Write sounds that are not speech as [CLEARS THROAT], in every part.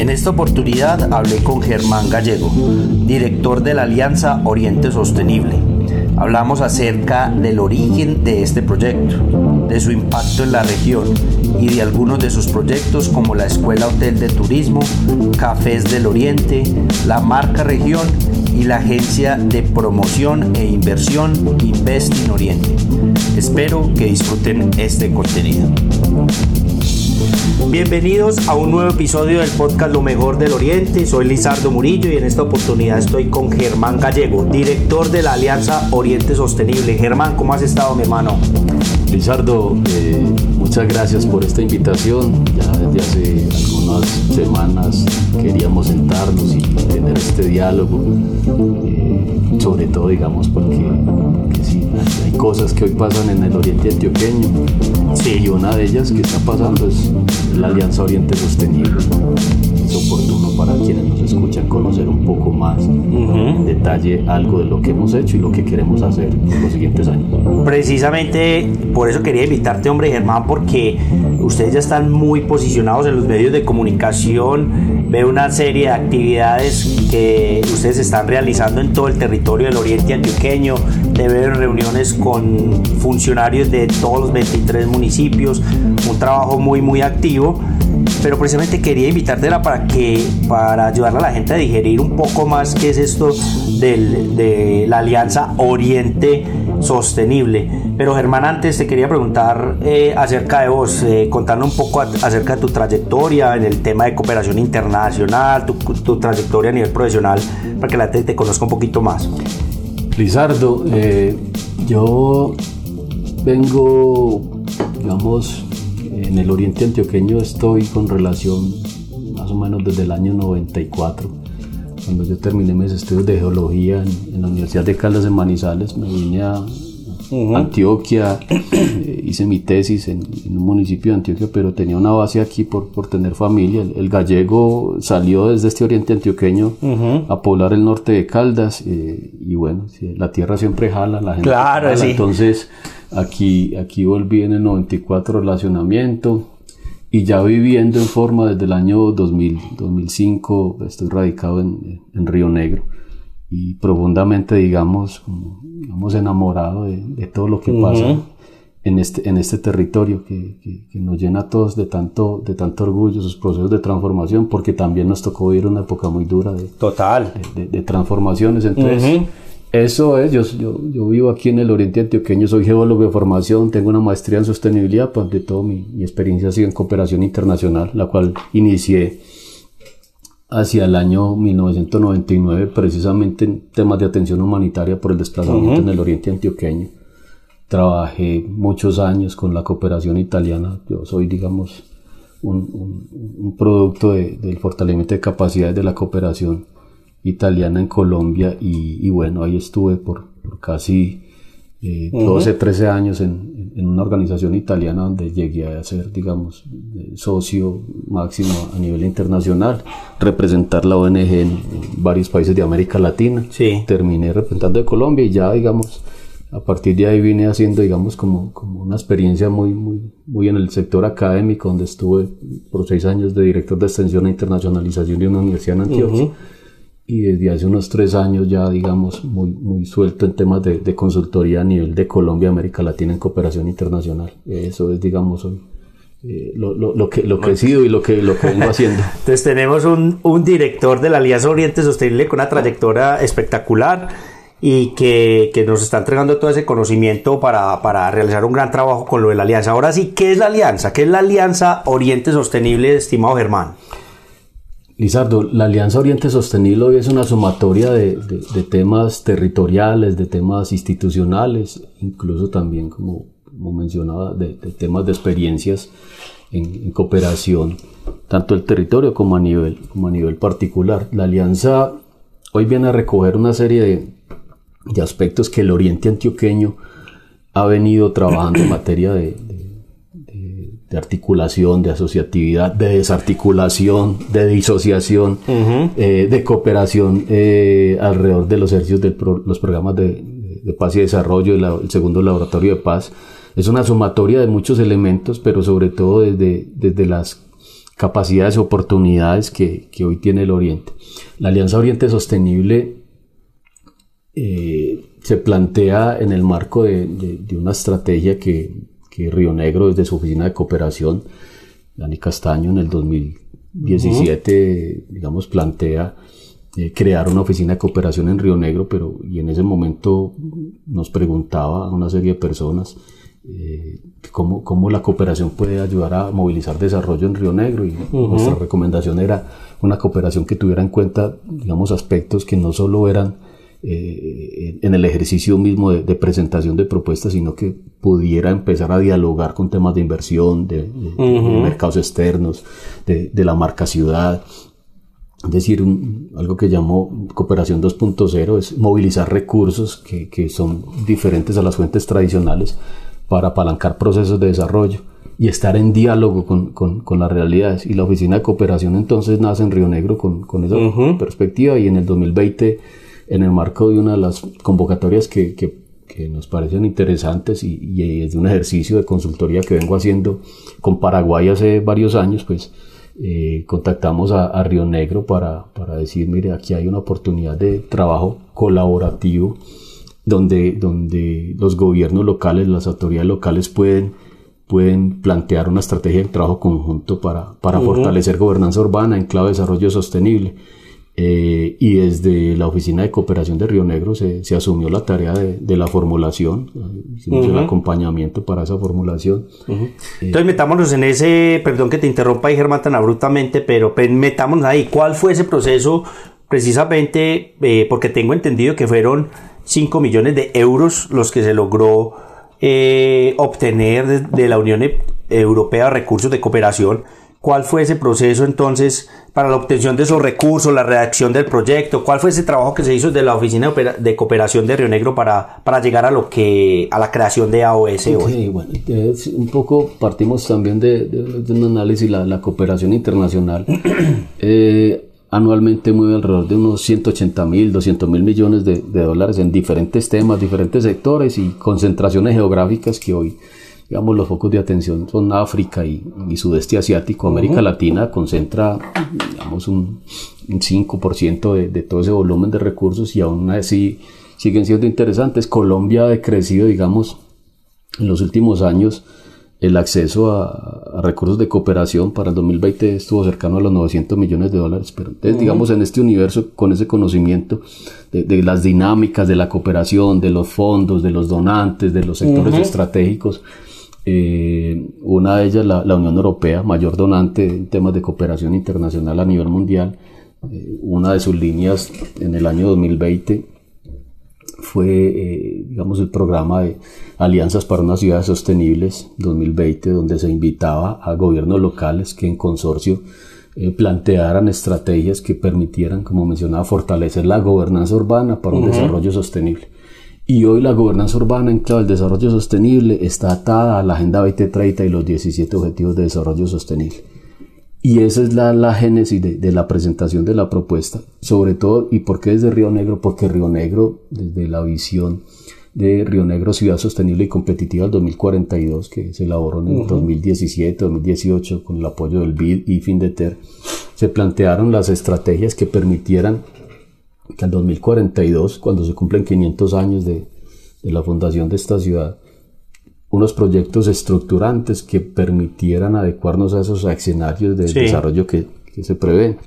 En esta oportunidad hablé con Germán Gallego, director de la Alianza Oriente Sostenible. Hablamos acerca del origen de este proyecto, de su impacto en la región y de algunos de sus proyectos como la Escuela Hotel de Turismo, Cafés del Oriente, la marca región y la agencia de promoción e inversión Invest in Oriente. Espero que disfruten este contenido. Bienvenidos a un nuevo episodio del podcast Lo Mejor del Oriente. Soy Lizardo Murillo y en esta oportunidad estoy con Germán Gallego, director de la Alianza Oriente Sostenible. Germán, ¿cómo has estado, mi hermano? Lizardo, eh, muchas gracias por esta invitación. Ya desde hace algunas semanas queríamos sentarnos y tener este diálogo, eh, sobre todo, digamos, porque, sí, hay, cosas que hoy pasan en el Oriente Antioqueño. Sí. Y una de ellas que está pasando es la Alianza Oriente Sostenible. Es oportuno para quienes nos escuchan conocer un poco más en detalle algo de lo que hemos hecho y lo que queremos hacer en los siguientes años. Precisamente por eso quería invitarte, hombre Germán, porque ustedes ya están muy posicionados en los medios de comunicación. Veo una serie de actividades que ustedes están realizando en todo el territorio del Oriente Antioqueño. Te veo en reuniones con funcionarios de todos los 23 municipios. Un trabajo muy, muy activo pero precisamente quería invitártela para que para ayudarle a la gente a digerir un poco más qué es esto de la Alianza Oriente Sostenible. Pero Germán, antes te quería preguntar eh, acerca de vos, eh, un poco acerca de tu trayectoria en el tema de cooperación internacional, tu, trayectoria a nivel profesional, para que la gente te conozca un poquito más. Lizardo, eh, yo vengo, digamos, en el oriente antioqueño estoy con relación más o menos desde el año 94. Cuando yo terminé mis estudios de geología en, la Universidad de Caldas de Manizales, me vine a Antioquia, [CLEARS THROAT] eh, hice mi tesis en, un municipio de Antioquia, pero tenía una base aquí por, por tener familia. El, gallego salió desde este oriente antioqueño a poblar el norte de Caldas eh, y bueno, la tierra siempre jala, la gente. Claro, sí. Entonces Aquí, aquí volví en el 94 relacionamiento y ya viviendo en forma desde el año 2000, 2005, estoy radicado en, en Río Negro y profundamente, digamos, digamos enamorado de, de, todo lo que pasa en, este, en este territorio que, que, nos llena a todos de tanto, de tanto orgullo, sus procesos de transformación, porque también nos tocó vivir una época muy dura de, Total. de, transformaciones. Entonces, eso es, yo, yo, yo, vivo aquí en el Oriente Antioqueño, soy geólogo de formación, tengo una maestría en sostenibilidad, pues de todo mi, mi, experiencia ha sido en cooperación internacional, la cual inicié hacia el año 1999, precisamente en temas de atención humanitaria por el desplazamiento en el Oriente Antioqueño. Trabajé muchos años con la cooperación italiana, yo soy, digamos, un, un, un producto de, del fortalecimiento de capacidades de la cooperación italiana en Colombia y, bueno, ahí estuve por, casi 12, eh, 13 años en, en, una organización italiana donde llegué a ser, digamos, socio máximo a nivel internacional, representar la ONG en, varios países de América Latina. Sí. Terminé representando de Colombia y ya, digamos, a partir de ahí vine haciendo, digamos, como, como una experiencia muy, muy, muy en el sector académico, donde estuve por seis años de director de extensión e internacionalización de una universidad en Antioquia y desde hace unos tres años ya, digamos, muy, muy suelto en temas de, de consultoría a nivel de Colombia, América Latina en cooperación internacional. Eso es, digamos, hoy. Eh, lo, lo, lo, que, lo que he sido y lo que, lo que vengo [LAUGHS] haciendo. Entonces tenemos un, un director de la Alianza Oriente Sostenible con una trayectoria espectacular y que, que, nos está entregando todo ese conocimiento para, para, realizar un gran trabajo con lo de la alianza. Ahora sí, ¿qué es la alianza? ¿Qué es la Alianza Oriente Sostenible, estimado Germán? Lizardo, la Alianza Oriente Sostenible hoy es una sumatoria de, temas territoriales, de temas institucionales, incluso también, como, mencionaba, de, temas de experiencias en, cooperación, tanto el territorio como a, nivel, como a nivel particular. La alianza hoy viene a recoger una serie de, de aspectos que el Oriente Antioqueño ha venido trabajando en [COUGHS] materia de, de, articulación, de asociatividad, de desarticulación, de disociación, eh, de cooperación eh, alrededor de los ejercicios de los programas de, paz y desarrollo, el segundo laboratorio de paz. Es una sumatoria de muchos elementos, pero sobre todo desde, desde las capacidades y oportunidades que, que hoy tiene el Oriente. La Alianza Oriente Sostenible eh, se plantea en el marco de, una estrategia que, Río Negro desde su oficina de cooperación, Dani Castaño en el 2017, digamos, plantea eh, crear una oficina de cooperación en Río Negro, pero y en ese momento nos preguntaba a una serie de personas eh, cómo, cómo, la cooperación puede ayudar a movilizar desarrollo en Río Negro y nuestra recomendación era una cooperación que tuviera en cuenta, digamos, aspectos que no solo eran eh, en el ejercicio mismo de, presentación de propuestas, sino que pudiera empezar a dialogar con temas de inversión, de, mercados externos, de, la marca ciudad. Es decir, algo que llamó cooperación 2.0 es movilizar recursos que, que, son diferentes a las fuentes tradicionales para apalancar procesos de desarrollo y estar en diálogo con, con, con, las realidades. Y la oficina de cooperación entonces nace en Río Negro con, con esa perspectiva y en el 2020 en el marco de una de las convocatorias que, que, nos parecen interesantes y, y, es de un ejercicio de consultoría que vengo haciendo con Paraguay hace varios años, pues eh, contactamos a, Río Negro para, para, decir, mire, aquí hay una oportunidad de trabajo colaborativo donde, donde los gobiernos locales, las autoridades locales pueden pueden plantear una estrategia de trabajo conjunto para, para fortalecer gobernanza urbana en clave de desarrollo sostenible. Eh, y desde la Oficina de Cooperación de Río Negro se, se asumió la tarea de, de la formulación, hicimos el acompañamiento para esa formulación. Eh, Entonces metámonos en ese, perdón que te interrumpa ahí Germán tan abruptamente, pero pues, metámonos ahí, ¿cuál fue ese proceso precisamente? Eh, porque tengo entendido que fueron 5 millones de euros los que se logró obtener de, de la Unión Europea recursos de cooperación ¿Cuál fue ese proceso entonces para la obtención de esos recursos, la redacción del proyecto? ¿Cuál fue ese trabajo que se hizo desde la Oficina de Cooperación de Río Negro para, para llegar a lo que a la creación de AOS hoy? bueno, un poco partimos también de, un análisis la, la cooperación internacional. [CLEARS THROAT] eh, anualmente mueve alrededor de unos 180 mil, 200 mil millones de, de dólares en diferentes temas, diferentes sectores y concentraciones geográficas que hoy digamos, los focos de atención son África y, sudeste asiático. América Latina concentra, digamos, un, 5% de, de, todo ese volumen de recursos y aún así siguen siendo interesantes. Colombia ha crecido, digamos, en los últimos años el acceso a, recursos de cooperación para el 2020 estuvo cercano a los 900 millones de dólares, pero entonces, digamos, en este universo, con ese conocimiento de, las dinámicas de la cooperación, de los fondos, de los donantes, de los sectores estratégicos, eh, una de ellas, la, Unión Europea, mayor donante en temas de cooperación internacional a nivel mundial. Eh, una de sus líneas en el año 2020 fue, eh, digamos, el programa de Alianzas para unas ciudades sostenibles 2020, donde se invitaba a gobiernos locales que en consorcio plantearan estrategias que permitieran, como mencionaba, fortalecer la gobernanza urbana para un desarrollo sostenible. Y hoy la gobernanza urbana en clave del desarrollo sostenible está atada a la Agenda 2030 y los 17 Objetivos de Desarrollo Sostenible. Y esa es la, la génesis de, de, la presentación de la propuesta. Sobre todo, ¿y por qué desde Río Negro? Porque Río Negro, desde la visión de Río Negro Ciudad Sostenible y Competitiva del 2042, que se elaboró en el 2017, 2018, con el apoyo del BID y FINDETER, se plantearon las estrategias que permitieran que al 2042, cuando se cumplen 500 años de, de la fundación de esta ciudad, unos proyectos estructurantes que permitieran adecuarnos a esos escenarios de desarrollo que, que, se prevén.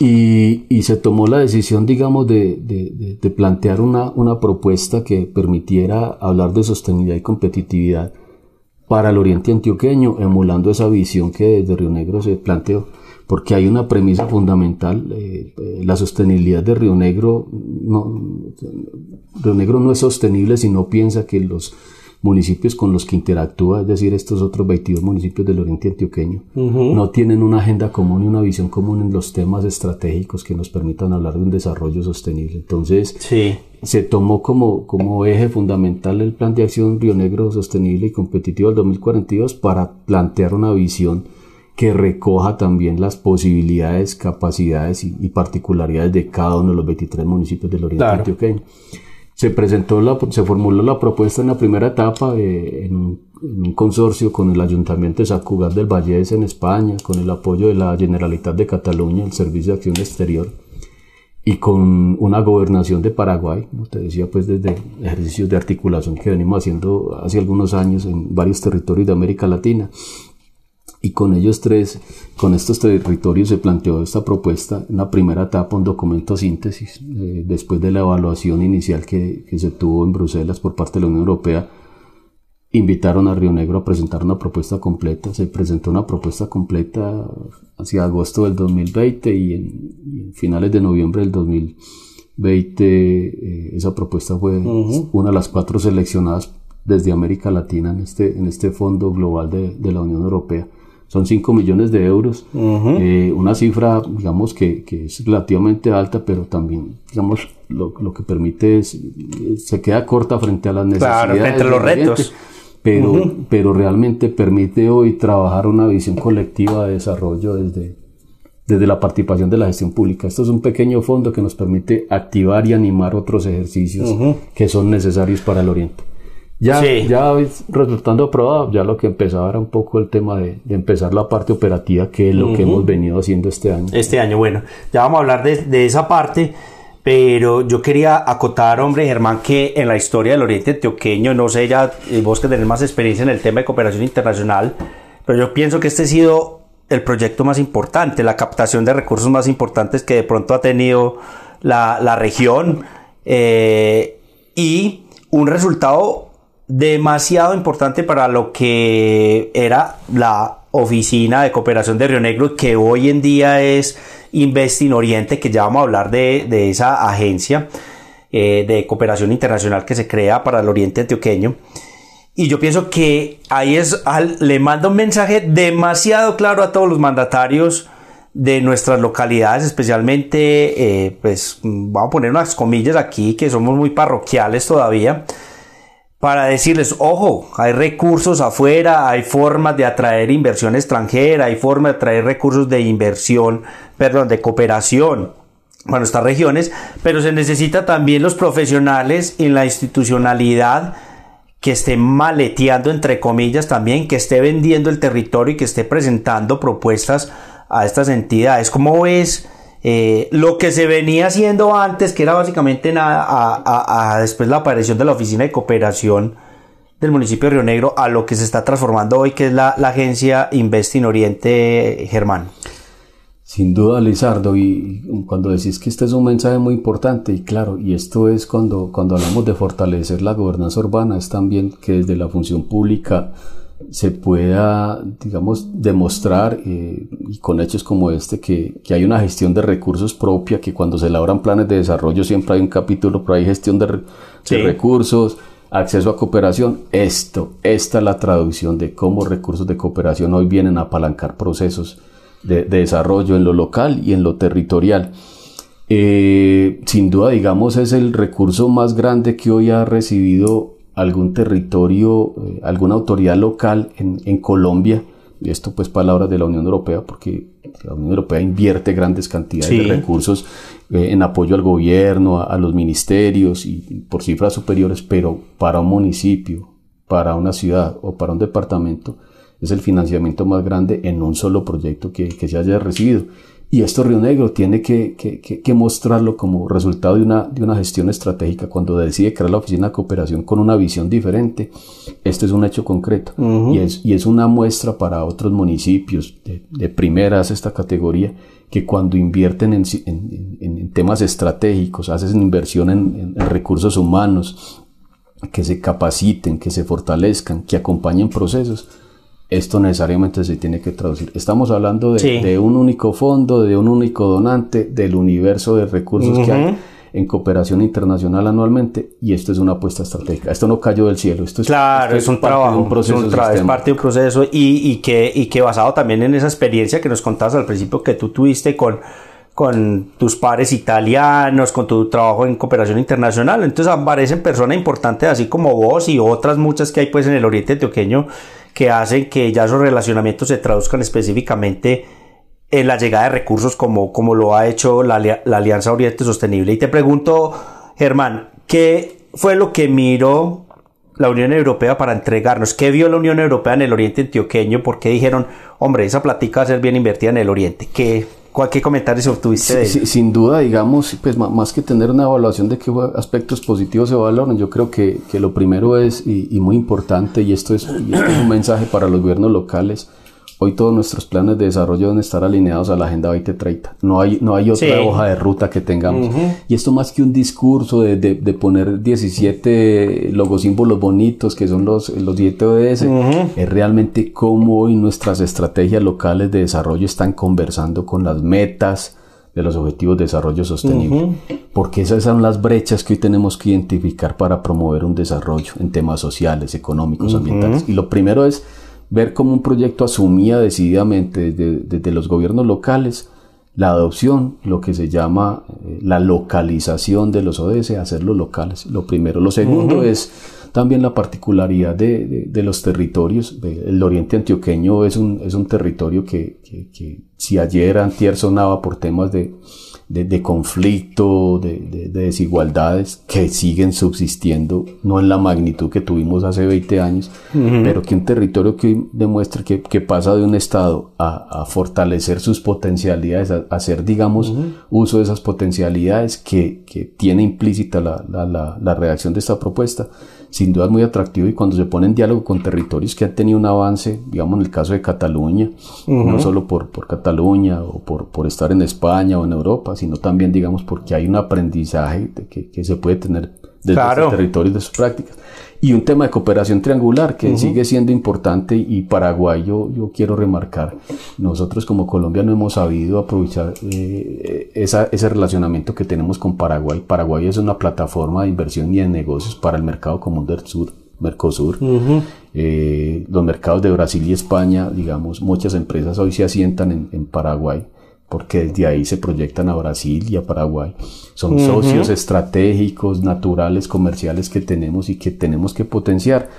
Y, y, se tomó la decisión, digamos, de, de, de, plantear una, una propuesta que permitiera hablar de sostenibilidad y competitividad para el oriente antioqueño, emulando esa visión que desde Río Negro se planteó porque hay una premisa fundamental, eh, eh, la sostenibilidad de Río Negro, no, Río Negro no es sostenible si no piensa que los municipios con los que interactúa, es decir, estos otros 22 municipios del oriente antioqueño, no tienen una agenda común y una visión común en los temas estratégicos que nos permitan hablar de un desarrollo sostenible. Entonces, se tomó como, como eje fundamental el Plan de Acción Río Negro Sostenible y Competitivo del 2042 para plantear una visión que recoja también las posibilidades, capacidades y, particularidades de cada uno de los 23 municipios del Oriente Antioqueño. Se presentó, la, se formuló la propuesta en la primera etapa en, un, consorcio con el Ayuntamiento de Sacugat del Vallés en España, con el apoyo de la Generalitat de Cataluña, el Servicio de Acción Exterior, y con una gobernación de Paraguay, como te decía, pues desde ejercicios de articulación que venimos haciendo hace algunos años en varios territorios de América Latina y con ellos tres, con estos territorios se planteó esta propuesta en la primera etapa, un documento síntesis, eh, después de la evaluación inicial que, que, se tuvo en Bruselas por parte de la Unión Europea, invitaron a Río Negro a presentar una propuesta completa, se presentó una propuesta completa hacia agosto del 2020 y en, finales de noviembre del 2020 eh, esa propuesta fue una de las cuatro seleccionadas desde América Latina en este, en este fondo global de, de la Unión Europea son 5 millones de euros, eh, una cifra, digamos, que, que, es relativamente alta, pero también, digamos, lo, lo, que permite es, se queda corta frente a las necesidades. Claro, entre los retos. Pero, pero realmente permite hoy trabajar una visión colectiva de desarrollo desde, desde la participación de la gestión pública. Esto es un pequeño fondo que nos permite activar y animar otros ejercicios que son necesarios para el Oriente. Ya, ya resultando aprobado, ya lo que empezaba era un poco el tema de, empezar la parte operativa, que es lo que hemos venido haciendo este año. Este año, bueno, ya vamos a hablar de, esa parte, pero yo quería acotar, hombre, Germán, que en la historia del Oriente Antioqueño, no sé, ya eh, vos que tenés más experiencia en el tema de cooperación internacional, pero yo pienso que este ha sido el proyecto más importante, la captación de recursos más importantes que de pronto ha tenido la, región eh, y un resultado demasiado importante para lo que era la oficina de cooperación de Río Negro, que hoy en día es Investing Oriente, que ya vamos a hablar de, esa agencia eh, de cooperación internacional que se crea para el Oriente Antioqueño. Y yo pienso que ahí es, le manda un mensaje demasiado claro a todos los mandatarios de nuestras localidades, especialmente, eh, pues vamos a poner unas comillas aquí, que somos muy parroquiales todavía, para decirles, ojo, hay recursos afuera, hay formas de atraer inversión extranjera, hay formas de atraer recursos de inversión, perdón, de cooperación para nuestras regiones, pero se necesita también los profesionales en la institucionalidad que esté maleteando, entre comillas, también, que esté vendiendo el territorio y que esté presentando propuestas a estas entidades. ¿Cómo es? Eh, lo que se venía haciendo antes, que era básicamente nada, a, después la aparición de la Oficina de Cooperación del municipio de Río Negro, a lo que se está transformando hoy, que es la, agencia Investing Oriente Germán. Sin duda, Lizardo, y cuando decís que este es un mensaje muy importante, y claro, y esto es cuando, cuando hablamos de fortalecer la gobernanza urbana, es también que desde la función pública se pueda, digamos, demostrar eh, y con hechos como este que, que, hay una gestión de recursos propia, que cuando se elaboran planes de desarrollo siempre hay un capítulo, pero hay gestión de, recursos, acceso a cooperación. Esto, esta es la traducción de cómo recursos de cooperación hoy vienen a apalancar procesos de, desarrollo en lo local y en lo territorial. Eh, sin duda, digamos, es el recurso más grande que hoy ha recibido algún territorio, eh, alguna autoridad local en, en, Colombia, y esto pues palabras de la Unión Europea, porque la Unión Europea invierte grandes cantidades de recursos eh, en apoyo al gobierno, a, los ministerios y por cifras superiores, pero para un municipio, para una ciudad o para un departamento, es el financiamiento más grande en un solo proyecto que, que se haya recibido. Y esto Río Negro tiene que, que, que, mostrarlo como resultado de una, de una gestión estratégica. Cuando decide crear la oficina de cooperación con una visión diferente, esto es un hecho concreto y, es, y es una muestra para otros municipios de, de primeras esta categoría que cuando invierten en, en, en temas estratégicos, hacen inversión en, en recursos humanos, que se capaciten, que se fortalezcan, que acompañen procesos, esto necesariamente se tiene que traducir. Estamos hablando de, un único fondo, de un único donante, del universo de recursos que hay. en cooperación internacional anualmente y esto es una apuesta estratégica. Esto no cayó del cielo, esto es, claro, es un trabajo, un proceso es, parte de un proceso y, y, que, y que basado también en esa experiencia que nos contabas al principio que tú tuviste con con tus pares italianos, con tu trabajo en cooperación internacional. Entonces aparecen personas importantes así como vos y otras muchas que hay pues en el Oriente Antioqueño que hacen que ya esos relacionamientos se traduzcan específicamente en la llegada de recursos como, como lo ha hecho la, la Alianza Oriente Sostenible. Y te pregunto, Germán, ¿qué fue lo que miró la Unión Europea para entregarnos? ¿Qué vio la Unión Europea en el Oriente Antioqueño? ¿Por qué dijeron, hombre, esa platica va a ser bien invertida en el Oriente? ¿Qué, ¿Qué comentarios obtuviste sí, sin duda, digamos, pues más que tener una evaluación de qué aspectos positivos se valoran, yo creo que, que lo primero es, y, muy importante, y esto, es, y esto es un mensaje para los gobiernos locales, Hoy todos nuestros planes de desarrollo deben estar alineados a la Agenda 2030. No hay, no hay otra hoja de ruta que tengamos. Y esto más que un discurso de, de, de, poner 17 logosímbolos bonitos que son los, los 7 ODS, es realmente cómo hoy nuestras estrategias locales de desarrollo están conversando con las metas de los objetivos de desarrollo sostenible. Porque esas son las brechas que hoy tenemos que identificar para promover un desarrollo en temas sociales, económicos, ambientales. Y lo primero es ver cómo un proyecto asumía decididamente desde, los gobiernos locales la adopción, lo que se llama eh, la localización de los ODS, hacerlos locales. Lo primero. Lo segundo es también la particularidad de, los territorios. El oriente antioqueño es un, es un territorio que, que si ayer antier sonaba por temas de, de, conflicto, de, desigualdades que siguen subsistiendo, no en la magnitud que tuvimos hace 20 años, pero que un territorio que demuestra que, pasa de un Estado a, fortalecer sus potencialidades, a, hacer, digamos, uso de esas potencialidades que, tiene implícita la, la, la redacción de esta propuesta sin duda es muy atractivo y cuando se pone en diálogo con territorios que han tenido un avance, digamos en el caso de Cataluña, no solo por, por Cataluña o por, por, estar en España o en Europa, sino también digamos porque hay un aprendizaje que, que se puede tener desde claro. territorios de sus prácticas. Y un tema de cooperación triangular que sigue siendo importante y Paraguay yo, yo, quiero remarcar, nosotros como Colombia no hemos sabido aprovechar eh, esa, ese relacionamiento que tenemos con Paraguay. Paraguay es una plataforma de inversión y de negocios para el mercado común del sur. Mercosur, eh, los mercados de Brasil y España, digamos, muchas empresas hoy se asientan en, en Paraguay porque desde ahí se proyectan a Brasil y a Paraguay. Son socios estratégicos, naturales, comerciales que tenemos y que tenemos que potenciar.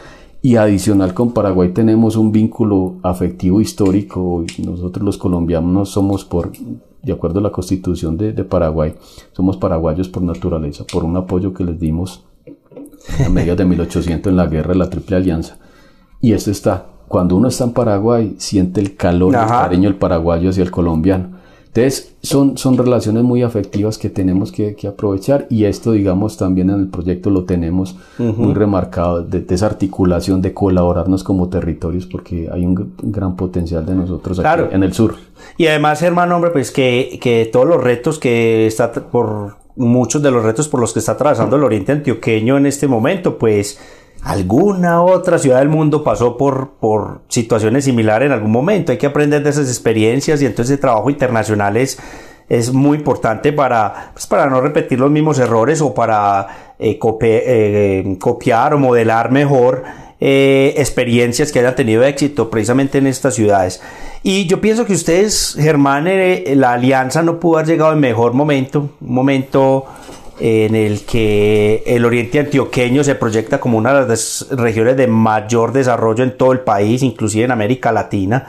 Y adicional con Paraguay tenemos un vínculo afectivo histórico. Nosotros los colombianos somos por, de acuerdo a la constitución de, Paraguay, somos paraguayos por naturaleza, por un apoyo que les dimos a mediados de 1800 en la guerra de la Triple Alianza. Y esto está, cuando uno está en Paraguay, siente el calor, el cariño del paraguayo hacia el colombiano. Entonces, son, son relaciones muy afectivas que tenemos que, aprovechar y esto, digamos, también en el proyecto lo tenemos muy remarcado, de, esa articulación, de colaborarnos como territorios, porque hay un, gran potencial de nosotros aquí en el sur. Y además, hermano, hombre, pues que, que todos los retos que está por muchos de los retos por los que está atravesando el Oriente Antioqueño en este momento, pues alguna otra ciudad del mundo pasó por, por situaciones similares en algún momento. Hay que aprender de esas experiencias y entonces el trabajo internacional es, es muy importante para, pues para no repetir los mismos errores o para eh, eh, copiar o modelar mejor eh, experiencias que hayan tenido éxito precisamente en estas ciudades. Y yo pienso que ustedes, Germán, la alianza no pudo haber llegado en mejor momento, un momento en el que el oriente antioqueño se proyecta como una de las regiones de mayor desarrollo en todo el país, inclusive en América Latina.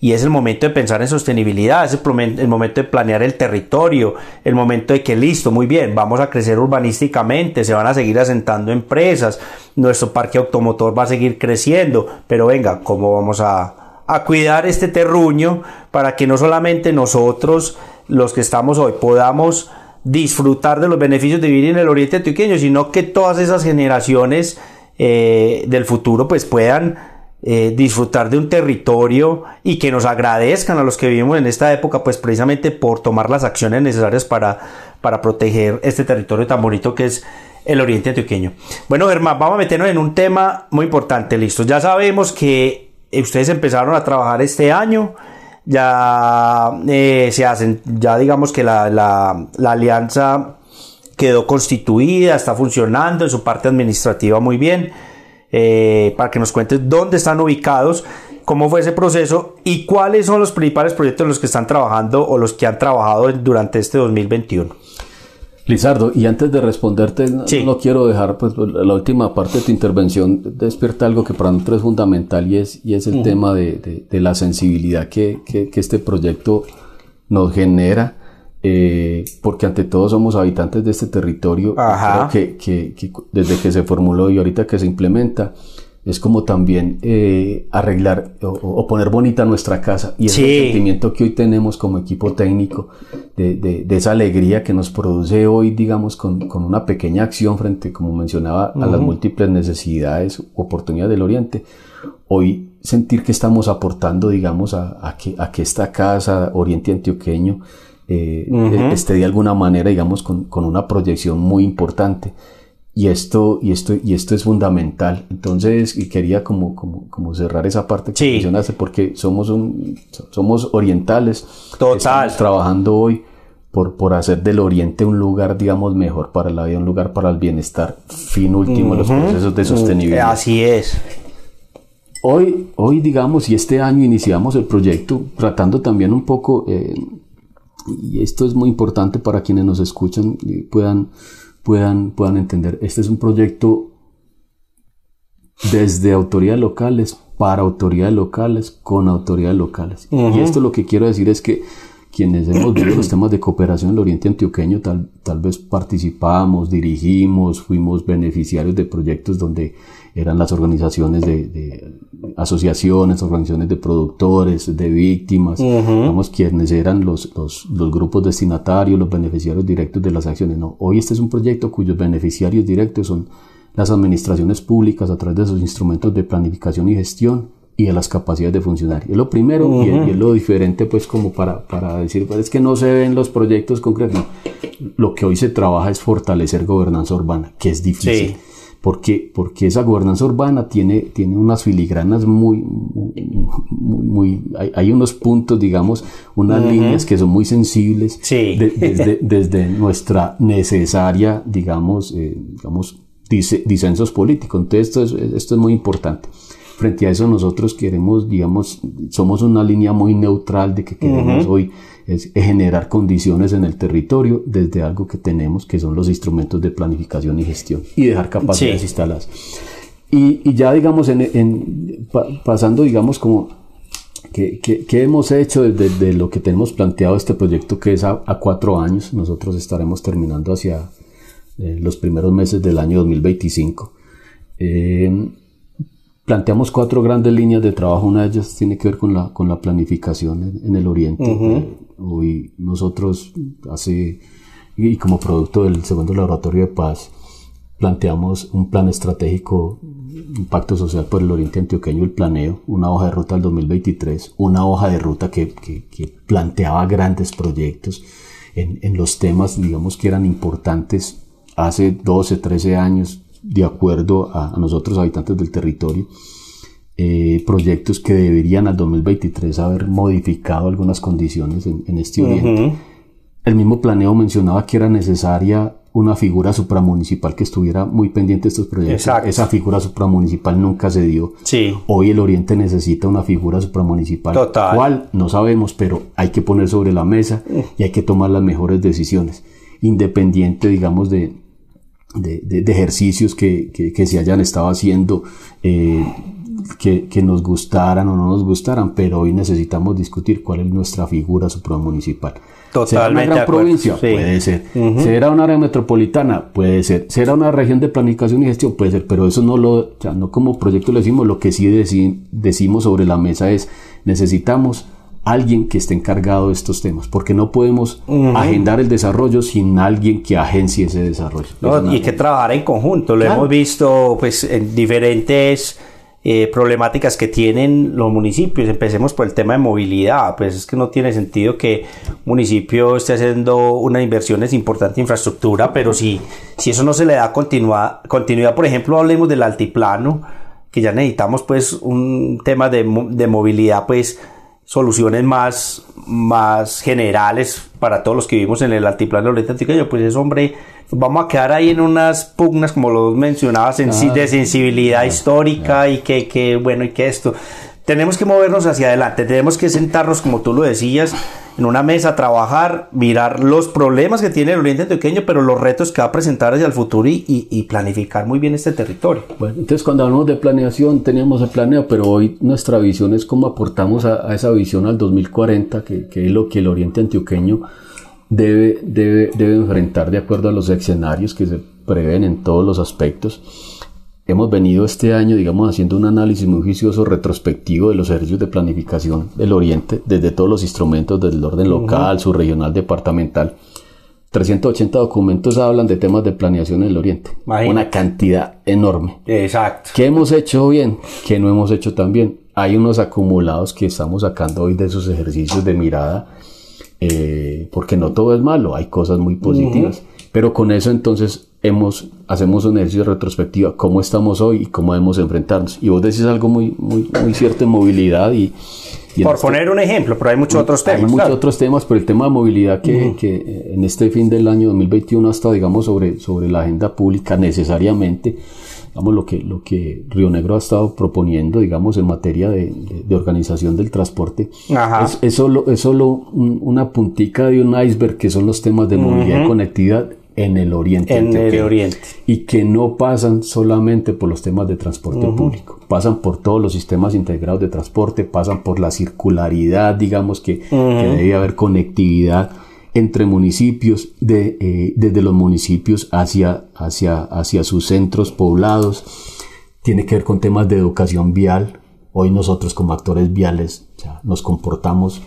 Y es el momento de pensar en sostenibilidad, es el, momento de planear el territorio, el momento de que listo, muy bien, vamos a crecer urbanísticamente, se van a seguir asentando empresas, nuestro parque automotor va a seguir creciendo, pero venga, ¿cómo vamos a, a cuidar este terruño para que no solamente nosotros, los que estamos hoy, podamos disfrutar de los beneficios de vivir en el oriente antioqueño, sino que todas esas generaciones eh, del futuro pues puedan eh, disfrutar de un territorio y que nos agradezcan a los que vivimos en esta época pues precisamente por tomar las acciones necesarias para, para proteger este territorio tan bonito que es el oriente antioqueño. Bueno Germán, vamos a meternos en un tema muy importante, listo. Ya sabemos que ustedes empezaron a trabajar este año ya eh, se hacen, ya digamos que la, la, alianza quedó constituida, está funcionando en su parte administrativa muy bien. Eh, para que nos cuentes dónde están ubicados, cómo fue ese proceso y cuáles son los principales proyectos en los que están trabajando o los que han trabajado durante este 2021. Lizardo, y antes de responderte, no, quiero dejar pues, la última parte de tu intervención despierta algo que para nosotros es fundamental y es, y es el tema de, la sensibilidad que, este proyecto nos genera, eh, porque ante todo somos habitantes de este territorio, que, que, desde que se formuló y ahorita que se implementa, es como también eh, arreglar o, poner bonita nuestra casa. Y es el sentimiento que hoy tenemos como equipo técnico, de, de, esa alegría que nos produce hoy, digamos, con, con una pequeña acción frente, como mencionaba, a las múltiples necesidades, oportunidades del Oriente. Hoy sentir que estamos aportando, digamos, a, a, que, a que esta casa, Oriente Antioqueño, eh, esté de alguna manera, digamos, con, con una proyección muy importante. Y esto, y esto, y esto es fundamental. Entonces, y quería como, como, como cerrar esa parte que mencionaste, porque somos un, somos orientales. Total. Estamos trabajando hoy por, por hacer del Oriente un lugar, digamos, mejor para la vida, un lugar para el bienestar, fin último de los procesos de sostenibilidad. Así es. Hoy, hoy, digamos, y este año iniciamos el proyecto tratando también un poco, eh, y esto es muy importante para quienes nos escuchan y puedan puedan, puedan entender. Este es un proyecto desde autoridades locales, para autoridades locales, con autoridades locales. Y esto lo que quiero decir es que quienes hemos vivido los temas de cooperación en el Oriente Antioqueño, tal, tal vez participamos, dirigimos, fuimos beneficiarios de proyectos donde eran las organizaciones de, asociaciones, organizaciones de productores, de víctimas, digamos, quienes eran los, los, los, grupos destinatarios, los beneficiarios directos de las acciones. No, hoy este es un proyecto cuyos beneficiarios directos son las administraciones públicas a través de sus instrumentos de planificación y gestión y de las capacidades de funcionar. Es lo primero y, es, lo diferente, pues, como para, para decir, pues, es que no se ven los proyectos concretos. Lo que hoy se trabaja es fortalecer gobernanza urbana, que es difícil. Porque, porque esa gobernanza urbana tiene, tiene unas filigranas muy, muy, hay, unos puntos, digamos, unas líneas que son muy sensibles desde, [LAUGHS] desde, nuestra necesaria, digamos, eh, digamos, disensos políticos. Entonces, esto es, esto es muy importante. Frente a eso nosotros queremos, digamos, somos una línea muy neutral de que queremos hoy es generar condiciones en el territorio desde algo que tenemos, que son los instrumentos de planificación y gestión, y dejar capacidades instaladas. Y, ya, digamos, en, pasando, digamos, como ¿Qué, hemos hecho desde, lo que tenemos planteado este proyecto que es a, cuatro años? Nosotros estaremos terminando hacia eh, los primeros meses del año 2025. Eh, planteamos cuatro grandes líneas de trabajo. Una de ellas tiene que ver con la, con la planificación en, el Oriente. Eh, hoy nosotros, hace, y como producto del segundo laboratorio de paz, planteamos un plan estratégico, impacto social por el Oriente Antioqueño, el planeo, una hoja de ruta del 2023, una hoja de ruta que, que, que planteaba grandes proyectos en, en los temas, digamos, que eran importantes hace 12, 13 años, de acuerdo a, nosotros habitantes del territorio, eh, proyectos que deberían al 2023 haber modificado algunas condiciones en, este oriente. El mismo planeo mencionaba que era necesaria una figura supramunicipal que estuviera muy pendiente de estos proyectos. Esa figura supramunicipal nunca se dio. Sí. Hoy el Oriente necesita una figura supramunicipal. Total. ¿Cuál? No sabemos, pero hay que poner sobre la mesa y hay que tomar las mejores decisiones. Independiente, digamos, de, de, ejercicios que, que, se hayan estado haciendo eh, que, que, nos gustaran o no nos gustaran, pero hoy necesitamos discutir cuál es nuestra figura supramunicipal. Totalmente. ¿Será una gran provincia? Puede ser. ¿Será una área metropolitana? Puede ser. ¿Será una región de planificación y gestión? Puede ser, pero eso no lo, ya no como proyecto lo decimos, lo que sí decimos sobre la mesa es necesitamos alguien que esté encargado de estos temas, porque no podemos agendar el desarrollo sin alguien que agencie ese desarrollo. y que trabajar en conjunto, lo hemos visto pues en diferentes eh, problemáticas que tienen los municipios. Empecemos por el tema de movilidad, pues es que no tiene sentido que un municipio esté haciendo unas inversiones importantes en infraestructura, pero si, si eso no se le da continuidad, continuidad, por ejemplo, hablemos del altiplano, que ya necesitamos pues un tema de, de movilidad pues soluciones más, más generales para todos los que vivimos en el altiplano antioqueño, pues es hombre, vamos a quedar ahí en unas pugnas, como lo mencionabas, en, de sensibilidad histórica y que, que, bueno, y que esto. Tenemos que movernos hacia adelante, tenemos que sentarnos, como tú lo decías, en una mesa, trabajar, mirar los problemas que tiene el Oriente Antioqueño, pero los retos que va a presentar hacia el futuro y, planificar muy bien este territorio. Bueno, entonces cuando hablamos de planeación teníamos el planeo, pero hoy nuestra visión es cómo aportamos a, esa visión al 2040, que, que, es lo que el Oriente Antioqueño debe, debe, debe enfrentar de acuerdo a los escenarios que se prevén en todos los aspectos hemos venido este año, digamos, haciendo un análisis muy juicioso retrospectivo de los ejercicios de planificación del Oriente, desde todos los instrumentos, desde el orden local, subregional, departamental. 380 documentos hablan de temas de planeación en el Oriente. Una cantidad enorme. Exacto. ¿Qué hemos hecho bien? ¿Qué no hemos hecho tan bien? Hay unos acumulados que estamos sacando hoy de esos ejercicios de mirada, eh, porque no todo es malo, hay cosas muy positivas. Pero con eso entonces hemos, hacemos un ejercicio de retrospectiva, cómo estamos hoy y cómo debemos enfrentarnos. Y vos decís algo muy, muy, muy cierto en movilidad y... Por este poner un ejemplo, pero hay muchos otros temas. Hay muchos otros temas, pero el tema de movilidad que, que, en este fin del año 2021 hasta, digamos, sobre, sobre la agenda pública necesariamente, digamos, lo que, lo que Río Negro ha estado proponiendo, digamos, en materia de, de, organización del transporte, Es, es, solo, es solo una puntica de un iceberg que son los temas de movilidad y conectividad en el Oriente. En el Oriente. Y que no pasan solamente por los temas de transporte público, pasan por todos los sistemas integrados de transporte, pasan por la circularidad, digamos que, debe haber conectividad entre municipios, de, eh, desde los municipios hacia, hacia, hacia sus centros poblados. Tiene que ver con temas de educación vial. Hoy nosotros como actores viales nos comportamos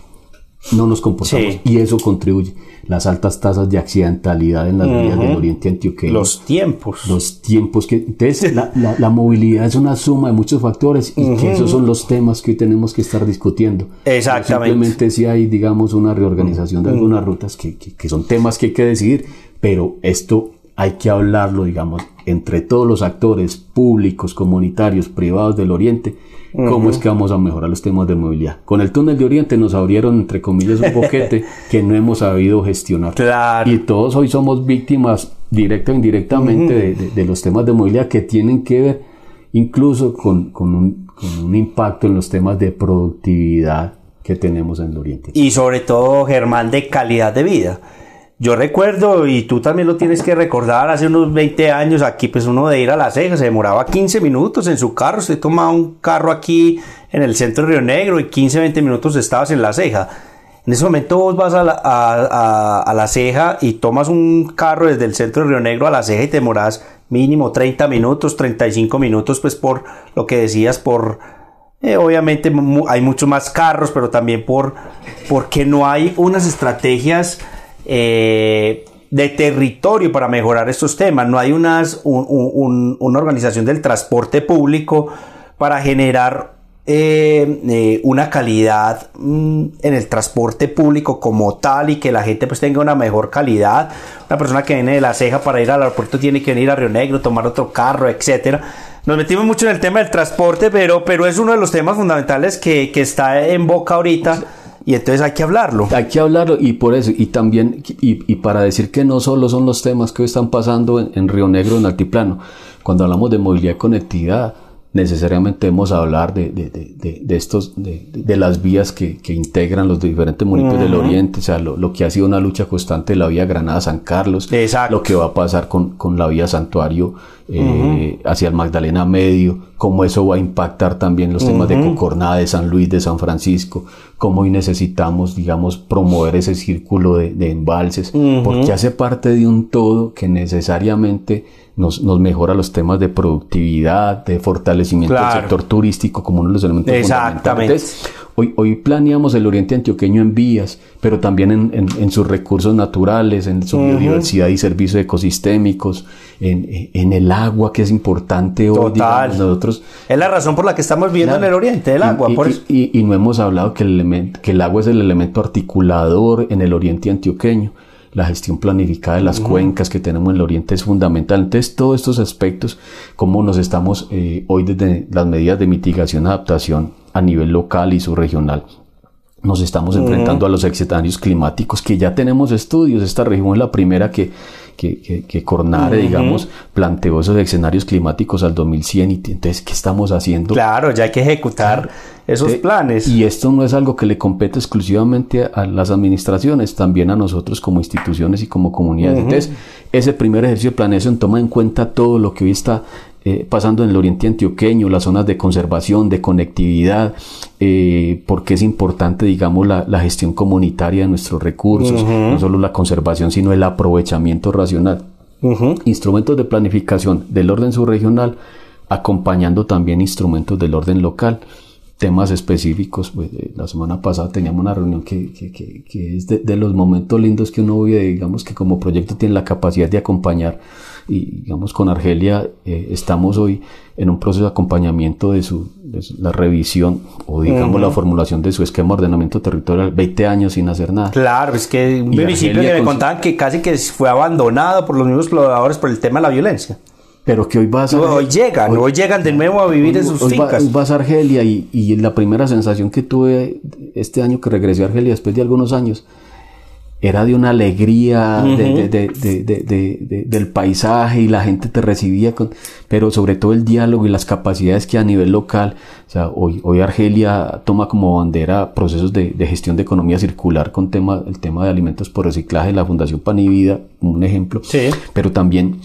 no nos comportamos y eso contribuye. Las altas tasas de accidentalidad en las vías del oriente antioqueño. Los tiempos. Los tiempos que... Entonces, la, la, movilidad es una suma de muchos factores y que esos son los temas que hoy tenemos que estar discutiendo. Exactamente. Simplemente si hay, digamos, una reorganización de algunas rutas que, que, que son temas que hay que decidir, pero esto hay que hablarlo, digamos, entre todos los actores públicos, comunitarios, privados del Oriente, cómo es que vamos a mejorar los temas de movilidad. Con el túnel de Oriente nos abrieron, entre comillas, un boquete [LAUGHS] que no hemos sabido gestionar. Claro. Y todos hoy somos víctimas, directa o indirectamente, de, los temas de movilidad que tienen que ver incluso con, un, con un impacto en los temas de productividad que tenemos en el Oriente. Y sobre todo, Germán, de calidad de vida yo recuerdo, y tú también lo tienes que recordar, hace unos 20 años aquí, pues uno de ir a la ceja se demoraba 15 minutos en su carro. Usted tomaba un carro aquí en el centro de Río Negro y 15, 20 minutos estabas en la ceja. En ese momento vos vas a la, a, la ceja y tomas un carro desde el centro de Río Negro a la ceja y te demoras mínimo 30 minutos, 35 minutos, pues por lo que decías, por... Eh, obviamente hay muchos más carros, pero también por porque no hay unas estrategias eh, de territorio para mejorar estos temas. No hay unas, una organización del transporte público para generar eh, eh, una calidad mm, en el transporte público como tal y que la gente pues tenga una mejor calidad. Una persona que viene de la ceja para ir al aeropuerto tiene que venir a Río Negro, tomar otro carro, etcétera. Nos metimos mucho en el tema del transporte, pero, pero es uno de los temas fundamentales que, que está en boca ahorita y entonces hay que hablarlo. Hay que hablarlo y por eso, y también, y, para decir que no solo son los temas que hoy están pasando en, en Río Negro, en Altiplano, cuando hablamos de movilidad y conectividad, necesariamente debemos hablar de, de, de, de estos, de, las vías que, que, integran los diferentes municipios del Oriente, o sea, lo, lo, que ha sido una lucha constante de la vía Granada-San Carlos, lo que va a pasar con, con la vía Santuario eh, hacia el Magdalena Medio, cómo eso va a impactar también los temas de Cocornada, de San Luis, de San Francisco, cómo hoy necesitamos, digamos, promover ese círculo de, embalses, porque hace parte de un todo que necesariamente nos, nos, mejora los temas de productividad, de fortalecimiento del sector turístico como uno de los elementos fundamentales. Hoy, hoy planeamos el oriente antioqueño en vías, pero también en, en, sus recursos naturales, en su biodiversidad y servicios ecosistémicos, en, en, el agua, que es importante hoy. Digamos, nosotros, es la razón por la que estamos viendo en el oriente, el agua. Y, y, no hemos hablado que el, elemento, que el agua es el elemento articulador en el oriente antioqueño la gestión planificada de las cuencas que tenemos en el oriente es fundamental. Entonces, todos estos aspectos, cómo nos estamos eh, hoy desde las medidas de mitigación, adaptación a nivel local y subregional, nos estamos enfrentando a los escenarios climáticos que ya tenemos estudios. Esta región es la primera que, que, que, Cornare, digamos, planteó esos escenarios climáticos al 2100. Y entonces, ¿qué estamos haciendo? Claro, ya hay que ejecutar esos planes. Y esto no es algo que le compete exclusivamente a las administraciones, también a nosotros como instituciones y como comunidades. Entonces, ese primer ejercicio de planeación toma en cuenta todo lo que hoy está eh, pasando en el oriente antioqueño, las zonas de conservación, de conectividad, eh, porque es importante, digamos, la, gestión comunitaria de nuestros recursos, no solo la conservación, sino el aprovechamiento racional. Instrumentos de planificación del orden subregional, acompañando también instrumentos del orden local temas específicos. Pues, eh, la semana pasada teníamos una reunión que, que, que, es de, los momentos lindos que uno vive, digamos que como proyecto tiene la capacidad de acompañar y digamos con Argelia eh, estamos hoy en un proceso de acompañamiento de su, la revisión o digamos la formulación de su esquema de ordenamiento territorial 20 años sin hacer nada. Claro, es que un municipio que me contaban que casi que fue abandonado por los mismos pobladores por el tema de la violencia pero que hoy vas a... hoy llegan, hoy, llegan de nuevo a vivir en sus fincas. hoy vas a Argelia y, y, la primera sensación que tuve este año que regresé a Argelia después de algunos años era de una alegría de, de, del paisaje y la gente te recibía con, pero sobre todo el diálogo y las capacidades que a nivel local, o sea, hoy, hoy Argelia toma como bandera procesos de, gestión de economía circular con tema, el tema de alimentos por reciclaje, la Fundación Pan y Vida, un ejemplo, sí. pero también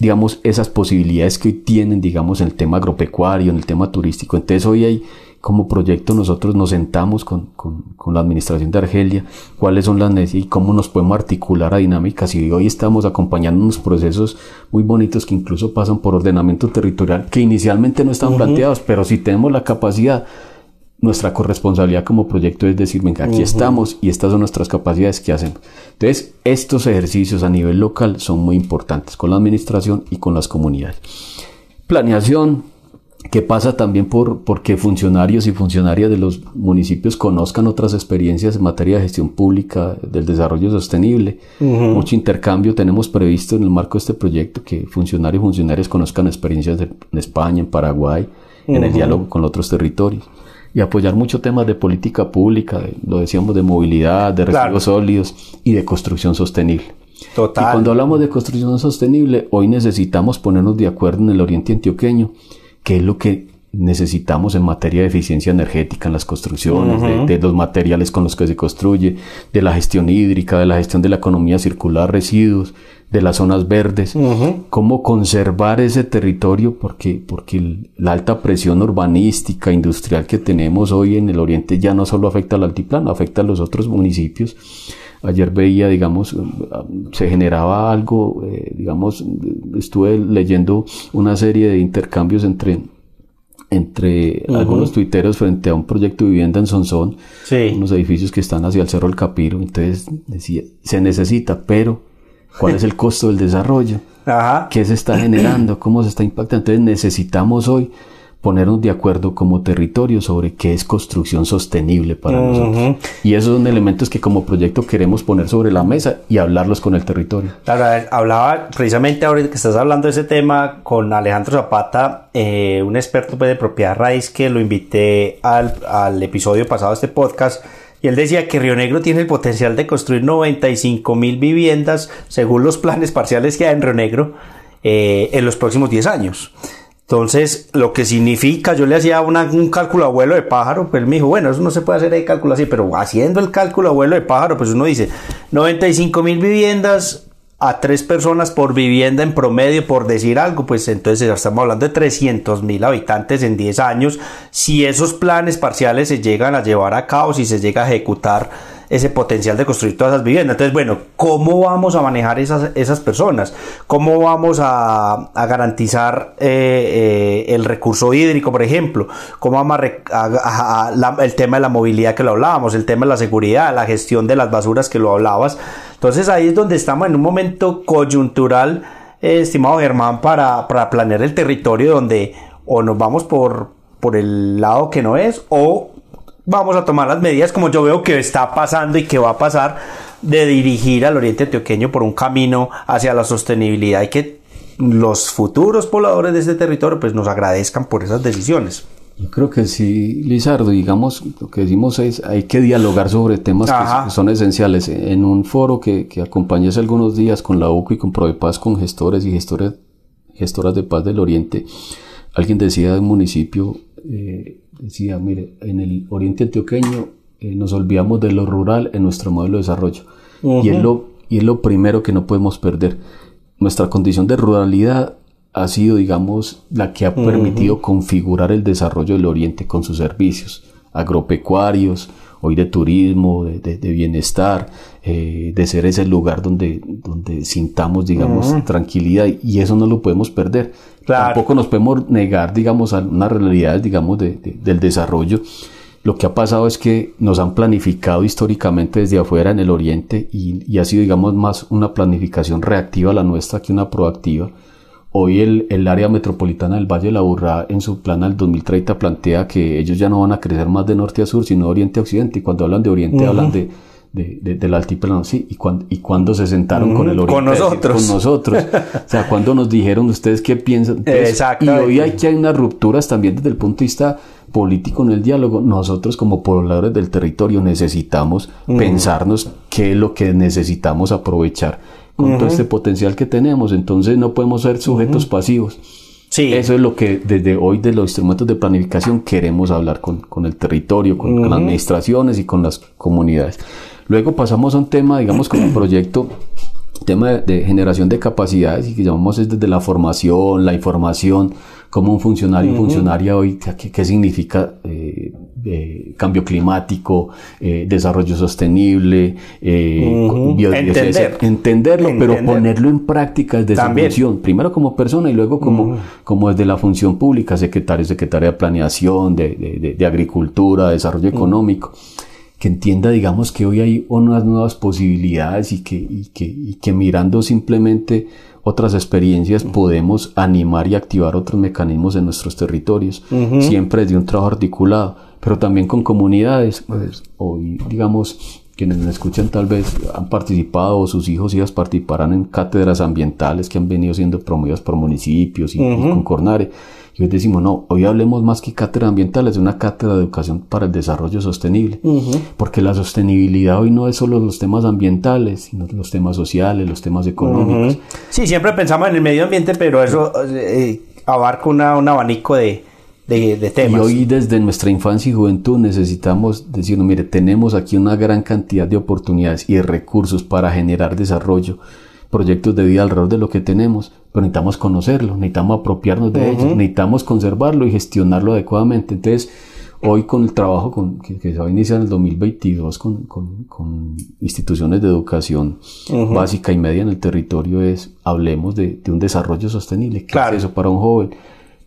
digamos esas posibilidades que hoy tienen, digamos, en el tema agropecuario, en el tema turístico. Entonces hoy hay como proyecto nosotros nos sentamos con, con, la administración de Argelia, cuáles son las necesidades y cómo nos podemos articular a dinámicas. Y hoy estamos acompañando unos procesos muy bonitos que incluso pasan por ordenamiento territorial, que inicialmente no están planteados, pero si tenemos la capacidad, nuestra corresponsabilidad como proyecto es decir, venga, aquí estamos y estas son nuestras capacidades que hacemos. Entonces, estos ejercicios a nivel local son muy importantes con la administración y con las comunidades. Planeación, que pasa también por porque funcionarios y funcionarias de los municipios conozcan otras experiencias en materia de gestión pública, del desarrollo sostenible. Mucho intercambio tenemos previsto en el marco de este proyecto que funcionarios y funcionarias conozcan experiencias en España, en Paraguay, en el diálogo con otros territorios. Y apoyar muchos temas de política pública, lo decíamos, de movilidad, de residuos sólidos y de construcción sostenible. Total. Y cuando hablamos de construcción sostenible, hoy necesitamos ponernos de acuerdo en el oriente antioqueño qué es lo que necesitamos en materia de eficiencia energética en las construcciones, de, los materiales con los que se construye, de la gestión hídrica, de la gestión de la economía circular, residuos, de las zonas verdes, cómo conservar ese territorio, porque, porque la alta presión urbanística, industrial que tenemos hoy en el oriente ya no solo afecta al altiplano, afecta a los otros municipios. Ayer veía, digamos, se generaba algo, eh, digamos, estuve leyendo una serie de intercambios entre entre algunos tuiteros frente a un proyecto de vivienda en Sonsón, unos edificios que están hacia el Cerro del Capiro. Entonces decía, se necesita, pero ¿cuál es el costo del desarrollo? [LAUGHS] ¿Qué se está generando? ¿Cómo se está impactando? Entonces necesitamos hoy ponernos de acuerdo como territorio sobre qué es construcción sostenible para nosotros. Y esos son elementos que como proyecto queremos poner sobre la mesa y hablarlos con el territorio. Claro, hablaba precisamente ahora que estás hablando de ese tema con Alejandro Zapata, eh, un experto pues, de propiedad raíz que lo invité al, al episodio pasado de este podcast. Y él decía que Río Negro tiene el potencial de construir 95 mil viviendas según los planes parciales que hay en Río Negro eh, en los próximos 10 años. Entonces, lo que significa, yo le hacía un cálculo abuelo de pájaro, pues él me dijo, bueno, eso no se puede hacer el cálculo así, pero haciendo el cálculo abuelo de pájaro, pues uno dice, 95 mil viviendas a tres personas por vivienda en promedio, por decir algo, pues entonces estamos hablando de 300 mil habitantes en 10 años. Si esos planes parciales se llegan a llevar a cabo, si se llega a ejecutar, ese potencial de construir todas esas viviendas. Entonces, bueno, ¿cómo vamos a manejar esas, esas personas? ¿Cómo vamos a, garantizar eh, eh, el recurso hídrico, por ejemplo? ¿Cómo vamos a, el tema de la movilidad que lo hablábamos, el tema de la seguridad, la gestión de las basuras que lo hablabas? Entonces ahí es donde estamos en un momento coyuntural, eh, estimado Germán, para, para planear el territorio donde o nos vamos por, por el lado que no es o vamos a tomar las medidas como yo veo que está pasando y que va a pasar de dirigir al oriente antioqueño por un camino hacia la sostenibilidad y que los futuros pobladores de este territorio pues nos agradezcan por esas decisiones. Yo creo que sí, Lizardo, digamos, lo que decimos es hay que dialogar sobre temas que son esenciales. En un foro que, que acompañé hace algunos días con la UCO y con Provepaz, con gestores y gestores, gestoras de paz del Oriente, alguien decía de un municipio, eh, decía, mire, en el Oriente Antioqueño eh, nos olvidamos de lo rural en nuestro modelo de desarrollo. y, es lo, y es lo primero que no podemos perder. Nuestra condición de ruralidad ha sido, digamos, la que ha permitido configurar el desarrollo del Oriente con sus servicios agropecuarios, hoy de turismo, de, bienestar, eh, de ser ese lugar donde, donde sintamos, digamos, tranquilidad y eso no lo podemos perder. Tampoco nos podemos negar, digamos, a unas realidades, digamos, del desarrollo. Lo que ha pasado es que nos han planificado históricamente desde afuera en el Oriente y, y ha sido, digamos, más una planificación reactiva a la nuestra que una proactiva Hoy el, el, área metropolitana del Valle de la Burra en su plan al 2030 plantea que ellos ya no van a crecer más de norte a sur, sino de oriente a occidente. Y cuando hablan de oriente, hablan de, de, del altiplano. Sí, y, cuando, y cuando se sentaron con el oriente. Con nosotros. con nosotros. [LAUGHS] o sea, cuando nos dijeron ustedes qué piensan. Exacto. Y hoy hay que hay unas rupturas también desde el punto de vista político en el diálogo. Nosotros como pobladores del territorio necesitamos pensarnos qué es lo que necesitamos aprovechar con todo este potencial que tenemos. Entonces no podemos ser sujetos pasivos. Sí. Eso es lo que desde hoy de los instrumentos de planificación queremos hablar con, con el territorio, con, las administraciones y con las comunidades. Luego pasamos a un tema, digamos, como un [CLEARS THROAT] proyecto tema de, generación de capacidades y que llamamos es desde la formación, la información, como un funcionario y funcionaria hoy, ¿qué, significa eh, eh, cambio climático, eh, desarrollo sostenible, Entender. entenderlo, pero ponerlo en práctica desde su función, primero como persona y luego como, como desde la función pública, secretario, secretaria de planeación, de, de, de agricultura, desarrollo económico que entienda, digamos, que hoy hay unas nuevas posibilidades y que, y que, y que mirando simplemente otras experiencias podemos animar y activar otros mecanismos en nuestros territorios, siempre desde un trabajo articulado, pero también con comunidades. Pues, hoy, digamos, quienes me escuchan tal vez han participado o sus hijos y hijas participarán en cátedras ambientales que han venido siendo promovidas por municipios y con Cornare decimos, no, hoy hablemos más que cátedra ambiental, es una cátedra de educación para el desarrollo sostenible. Porque la sostenibilidad hoy no es solo los temas ambientales, sino los temas sociales, los temas económicos. Sí, siempre pensamos en el medio ambiente, pero eso eh, abarca una, un abanico de, de, temas. Y hoy desde nuestra infancia y juventud necesitamos decir, mire, tenemos aquí una gran cantidad de oportunidades y de recursos para generar desarrollo proyectos de vida alrededor de lo que tenemos, pero necesitamos conocerlo, necesitamos apropiarnos de ellos, necesitamos conservarlo y gestionarlo adecuadamente. Entonces, hoy con el trabajo con, que, se va a iniciar en el 2022 con, con, con instituciones de educación básica y media en el territorio es, hablemos de, de un desarrollo sostenible, ¿qué es eso para un joven?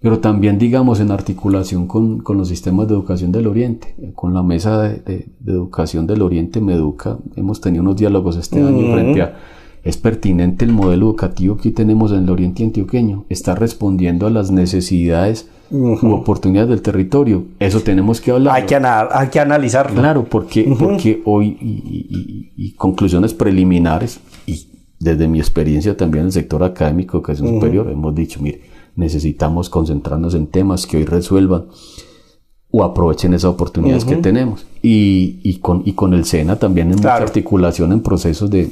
Pero también, digamos, en articulación con, con, los sistemas de educación del Oriente, con la mesa de, de, educación del Oriente, Meduca, hemos tenido unos diálogos este año frente a es pertinente el modelo educativo que tenemos en el oriente antioqueño. Está respondiendo a las necesidades u oportunidades del territorio. Eso tenemos que hablar. Hay que, hay que analizarlo. Claro, porque, porque hoy, y, conclusiones preliminares, y desde mi experiencia también en el sector académico, que es superior, hemos dicho, mire, necesitamos concentrarnos en temas que hoy resuelvan o aprovechen esas oportunidades que tenemos. Y, y, con, y con el SENA también en mucha articulación en procesos de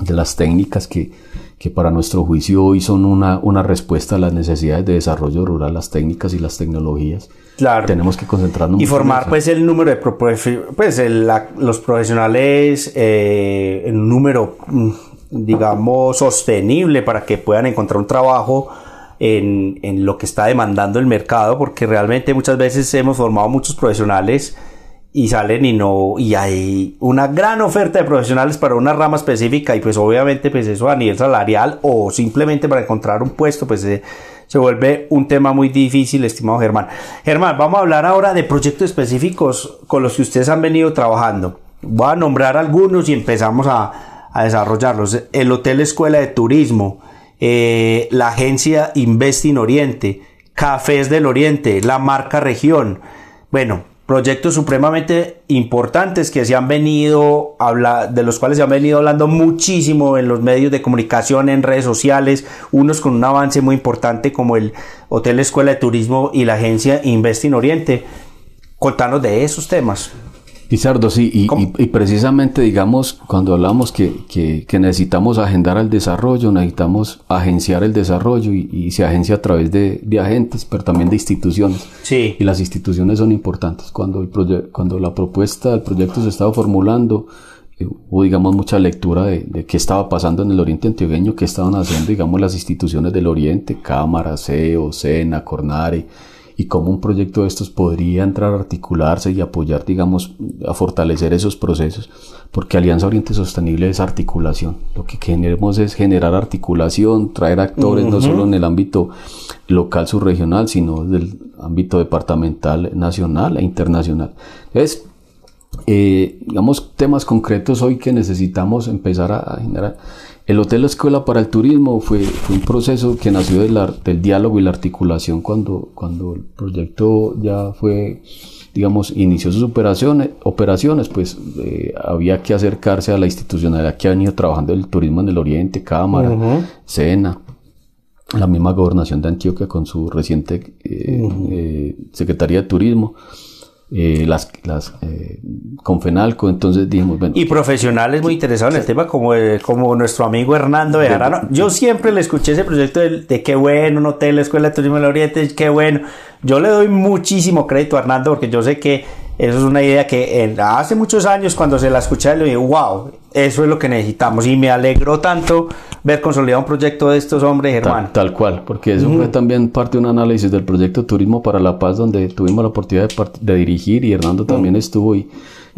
de las técnicas que, que para nuestro juicio hoy son una, una, respuesta a las necesidades de desarrollo rural, las técnicas y las tecnologías. Claro. Tenemos que concentrarnos. Y formar pues el número de pues los profesionales eh, en un número mm, digamos sostenible para que puedan encontrar un trabajo en, en lo que está demandando el mercado porque realmente muchas veces hemos formado muchos profesionales y salen y no y hay una gran oferta de profesionales para una rama específica y pues obviamente pues eso a nivel salarial o simplemente para encontrar un puesto pues se, se vuelve un tema muy difícil estimado Germán. Germán vamos a hablar ahora de proyectos específicos con los que ustedes han venido trabajando. Voy a nombrar algunos y empezamos a, a desarrollarlos. El Hotel Escuela de Turismo eh, la agencia Investing Oriente Cafés del Oriente la marca Región. Bueno proyectos supremamente importantes que se han venido habla, de los cuales se han venido hablando muchísimo en los medios de comunicación, en redes sociales, unos con un avance muy importante como el Hotel Escuela de Turismo y la agencia Invest Oriente. Contanos de esos temas. Pizardo, sí, y, precisamente, digamos, cuando hablamos que, que, necesitamos agendar el desarrollo, necesitamos agenciar el desarrollo y, se agencia a través de, de, agentes, pero también de instituciones. Sí. Y las instituciones son importantes. Cuando, el cuando la propuesta del proyecto se estaba formulando, eh, hubo, digamos, mucha lectura de, de, qué estaba pasando en el Oriente Antioqueño, qué estaban haciendo, digamos, las instituciones del Oriente, Cámara, CEO, SENA, Cornare, y cómo un proyecto de estos podría entrar a articularse y apoyar, digamos, a fortalecer esos procesos, porque Alianza Oriente Sostenible es articulación. Lo que queremos es generar articulación, traer actores no solo en el ámbito local, subregional, sino del ámbito departamental, nacional e internacional. Entonces, eh, digamos, temas concretos hoy que necesitamos empezar a generar el Hotel Escuela para el Turismo fue, un proceso que nació del diálogo y la articulación cuando, cuando el proyecto ya fue, digamos, inició sus operaciones, operaciones pues eh, había que acercarse a la institucionalidad que ha venido trabajando el turismo en el Oriente, Cámara, SENA, la misma gobernación de Antioquia con su reciente eh, eh, Secretaría de Turismo eh, las, las eh, con Fenalco, entonces dijimos, Y profesionales muy interesados en el tema, como, eh, como nuestro amigo Hernando Bejarano. Yo siempre le escuché ese proyecto de, de qué bueno, un hotel, escuela de turismo del Oriente, qué bueno. Yo le doy muchísimo crédito a Hernando porque yo sé que eso es una idea que hace muchos años cuando se la escuché le dije, wow, eso es lo que necesitamos y me alegró tanto ver consolidado un proyecto de estos hombres, hermano. Tal, cual, porque eso fue también parte de un análisis del proyecto Turismo para la Paz donde tuvimos la oportunidad de, dirigir y Hernando también estuvo y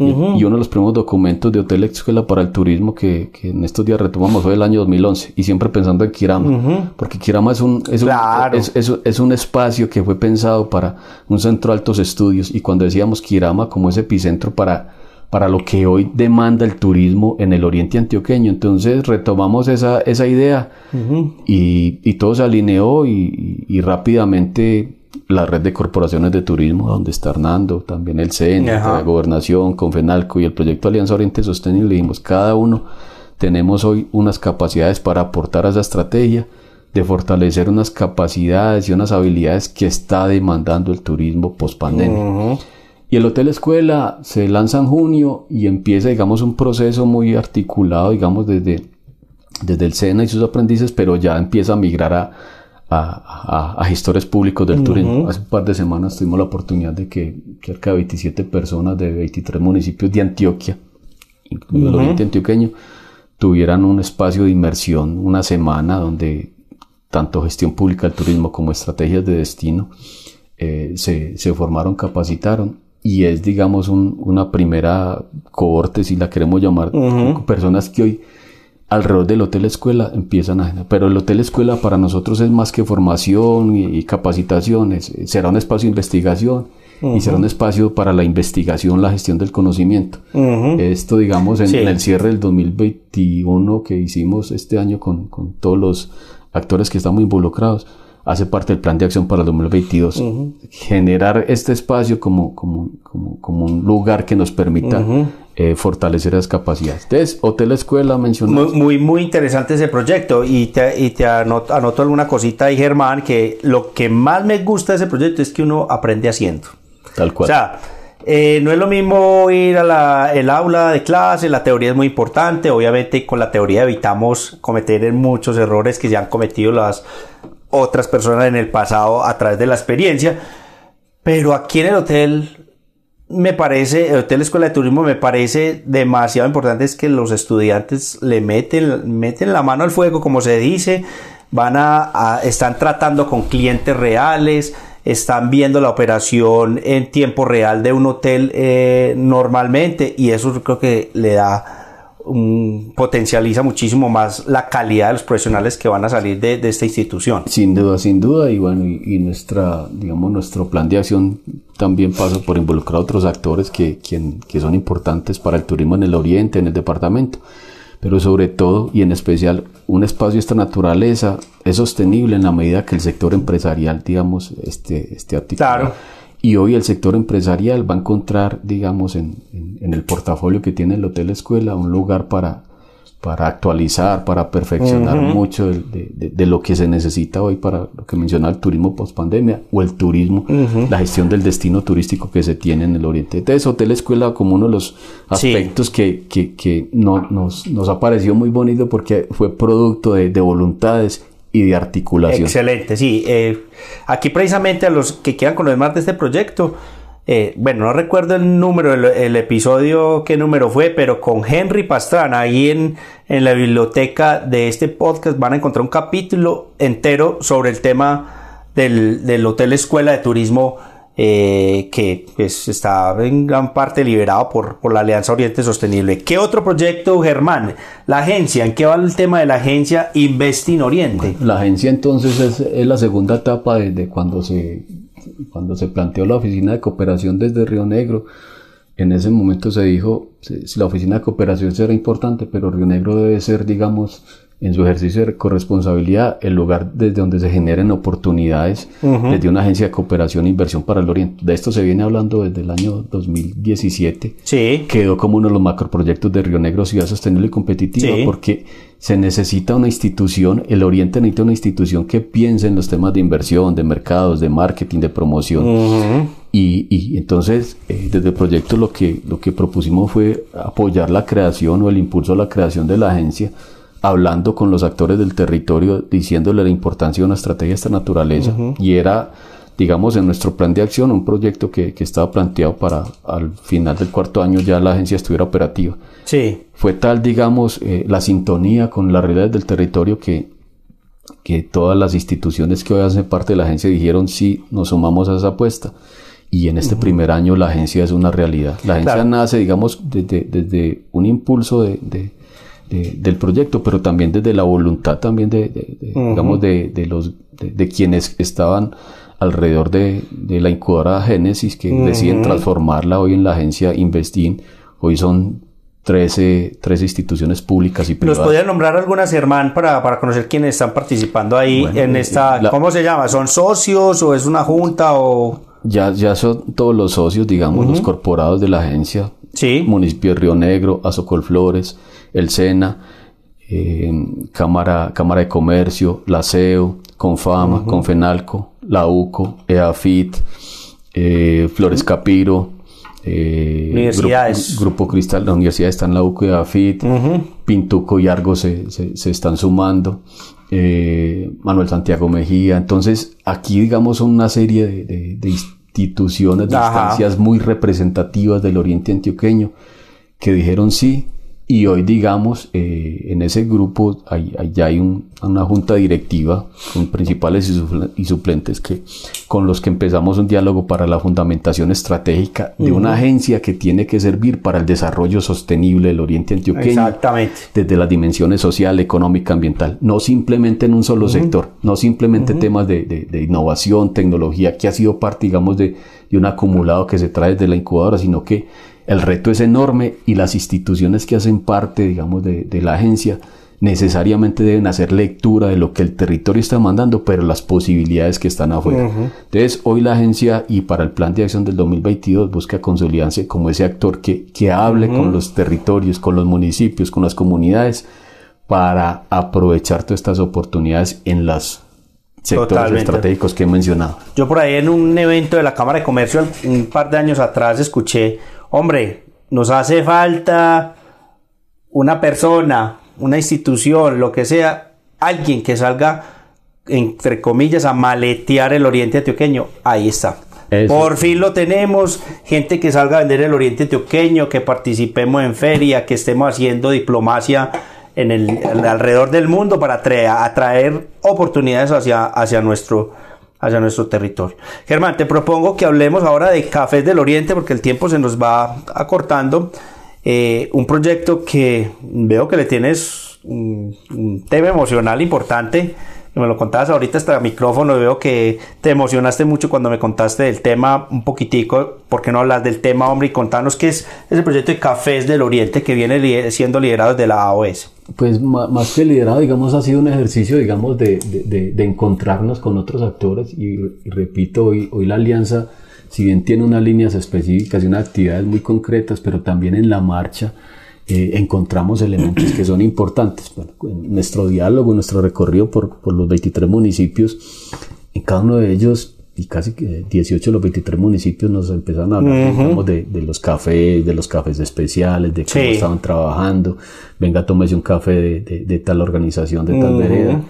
y, uno de los primeros documentos de Hotel Escuela para el Turismo que, que, en estos días retomamos fue el año 2011 y siempre pensando en Kirama, porque Kirama es un, es, un, es, es, un espacio que fue pensado para un centro de altos estudios y cuando decíamos Kirama como ese epicentro para para lo que hoy demanda el turismo en el oriente antioqueño. Entonces retomamos esa, esa idea y, y, todo se alineó y, y, rápidamente la red de corporaciones de turismo, donde está Hernando, también el CEN, la Gobernación, Confenalco y el proyecto Alianza Oriente Sostenible, dijimos, cada uno tenemos hoy unas capacidades para aportar a esa estrategia de fortalecer unas capacidades y unas habilidades que está demandando el turismo post pandemia. Y el Hotel Escuela se lanza en junio y empieza, digamos, un proceso muy articulado, digamos, desde, desde el SENA y sus aprendices, pero ya empieza a migrar a, a, gestores públicos del turismo. Hace un par de semanas tuvimos la oportunidad de que cerca de 27 personas de 23 municipios de Antioquia, incluido el oriente antioqueño, tuvieran un espacio de inmersión, una semana donde tanto gestión pública del turismo como estrategias de destino eh, se, se, formaron, capacitaron y es digamos una primera cohorte, si la queremos llamar, personas que hoy alrededor del hotel escuela empiezan a... Pero el hotel escuela para nosotros es más que formación y, capacitaciones, será un espacio de investigación y será un espacio para la investigación, la gestión del conocimiento. Esto, digamos, en, el cierre del 2021 que hicimos este año con, con todos los actores que estamos involucrados, hace parte del plan de acción para el 2022. Generar este espacio como, como, como, como, un lugar que nos permita eh, fortalecer las capacidades. Entonces, Hotel Escuela mencionó. Muy, muy, interesante ese proyecto y te, y te anoto, alguna cosita ahí, Germán, que lo que más me gusta de ese proyecto es que uno aprende haciendo. Tal cual. O sea, eh, no es lo mismo ir a la, el aula de clase, la teoría es muy importante, obviamente con la teoría evitamos cometer muchos errores que se han cometido las otras personas en el pasado a través de la experiencia, pero aquí en el hotel me parece, el Hotel Escuela de Turismo me parece demasiado importante es que los estudiantes le meten, meten la mano al fuego, como se dice, van a, están tratando con clientes reales, están viendo la operación en tiempo real de un hotel eh, normalmente y eso creo que le da potencializa muchísimo más la calidad de los profesionales que van a salir de, esta institución. Sin duda, sin duda, y bueno, y, nuestra, digamos, nuestro plan de acción también pasa por involucrar a otros actores que, que son importantes para el turismo en el oriente, en el departamento, pero sobre todo y en especial un espacio de esta naturaleza es sostenible en la medida que el sector empresarial, digamos, esté, esté articulado. Claro Y hoy el sector empresarial va a encontrar, digamos, en, en el portafolio que tiene el Hotel Escuela, un lugar para para actualizar, para perfeccionar mucho de, de, lo que se necesita hoy para lo que menciona el turismo post pandemia o el turismo, la gestión del destino turístico que se tiene en el Oriente. Entonces, Hotel Escuela como uno de los aspectos que, que, que no, nos, nos ha parecido muy bonito porque fue producto de, de voluntades y de articulación. Excelente, sí. Eh, aquí precisamente a los que quieran conocer más de este proyecto, eh, bueno, no recuerdo el número, el, episodio, qué número fue, pero con Henry Pastrana, ahí en, en, la biblioteca de este podcast van a encontrar un capítulo entero sobre el tema del, del Hotel Escuela de Turismo eh, que pues, está en gran parte liberado por, por, la Alianza Oriente Sostenible. ¿Qué otro proyecto, Germán? La agencia, ¿en qué va el tema de la agencia Investing Oriente? la agencia entonces es, es, la segunda etapa de cuando se cuando se planteó la oficina de cooperación desde Río Negro, en ese momento se dijo, si la oficina de cooperación será importante, pero Río Negro debe ser, digamos, en su ejercicio de corresponsabilidad, el lugar desde donde se generen oportunidades desde una agencia de cooperación e inversión para el Oriente. De esto se viene hablando desde el año 2017. Sí. Quedó como uno de los macroproyectos de Río Negro Ciudad Sostenible y Competitiva porque se necesita una institución, el Oriente necesita una institución que piense en los temas de inversión, de mercados, de marketing, de promoción. y, y, entonces, eh, desde el proyecto lo que, lo que propusimos fue apoyar la creación o el impulso a la creación de la agencia hablando con los actores del territorio, diciéndole la importancia de una estrategia de esta naturaleza. Y era, digamos, en nuestro plan de acción, un proyecto que, que, estaba planteado para al final del cuarto año ya la agencia estuviera operativa. Sí. Fue tal, digamos, eh, la sintonía con las realidades del territorio que, que todas las instituciones que hoy hacen parte de la agencia dijeron sí, nos sumamos a esa apuesta. Y en este primer año la agencia es una realidad. La agencia nace, digamos, desde, desde un impulso de del proyecto, pero también desde la voluntad también de, digamos, de, los, de, quienes estaban alrededor de, la incubadora Génesis, que deciden transformarla hoy en la agencia Investin. Hoy son 13, 13 instituciones públicas y privadas. ¿Nos nombrar algunas, Germán, para, para conocer quiénes están participando ahí en eh, esta... ¿Cómo se llama? ¿Son socios o es una junta o...? Ya, ya son todos los socios, digamos, los corporados de la agencia. Sí. Municipio de Río Negro, Azocol Flores, el SENA, eh, Cámara, Cámara de Comercio, la CEU, Confama, Confenalco, la UCO, EAFIT, eh, Flores Capiro, eh, universidades. Grupo, Cristal, la universidad está en la UCO y EAFIT, Pintuco y Argo se, se, están sumando. Manuel Santiago Mejía. Entonces, aquí, digamos, una serie de, de, instituciones, de instancias muy representativas del oriente antioqueño que dijeron sí, y hoy, digamos, eh, en ese grupo hay, ya hay una junta directiva con principales y, suplentes que, con los que empezamos un diálogo para la fundamentación estratégica de una agencia que tiene que servir para el desarrollo sostenible del Oriente Antioqueño. Exactamente. Desde las dimensiones social, económica, ambiental. No simplemente en un solo sector, no simplemente temas de, de, innovación, tecnología, que ha sido parte, digamos, de, de un acumulado que se trae desde la incubadora, sino que el reto es enorme y las instituciones que hacen parte, digamos, de, la agencia necesariamente deben hacer lectura de lo que el territorio está mandando, pero las posibilidades que están afuera. Entonces, hoy la agencia y para el plan de acción del 2022 busca consolidarse como ese actor que, que hable con los territorios, con los municipios, con las comunidades, para aprovechar todas estas oportunidades en los sectores estratégicos que he mencionado. Yo por ahí en un evento de la Cámara de Comercio un par de años atrás escuché hombre, nos hace falta una persona, una institución, lo que sea, alguien que salga, entre comillas, a maletear el oriente antioqueño. Ahí está. Por fin lo tenemos, gente que salga a vender el oriente antioqueño, que participemos en feria, que estemos haciendo diplomacia en el, alrededor del mundo para atraer, oportunidades hacia, hacia nuestro hacia nuestro territorio. Germán, te propongo que hablemos ahora de Cafés del Oriente porque el tiempo se nos va acortando. Eh, un proyecto que veo que le tienes un, tema emocional importante. Me lo contabas ahorita hasta el micrófono, veo que te emocionaste mucho cuando me contaste del tema un poquitico. ¿Por qué no hablas del tema, hombre? Y contanos qué es ese proyecto de Cafés del Oriente que viene siendo liderado desde la AOS. Pues más que liderado, digamos, ha sido un ejercicio, digamos, de, de, de, encontrarnos con otros actores y, repito, hoy, hoy la alianza si bien tiene unas líneas específicas y unas actividades muy concretas, pero también en la marcha eh, encontramos elementos que son importantes. en nuestro diálogo, nuestro recorrido por, por, los 23 municipios, en cada uno de ellos, y casi 18 de los 23 municipios nos empezaron a hablar de, de, los cafés, de los cafés especiales, de cómo estaban trabajando, venga, tómese un café de, de tal organización, de tal vereda.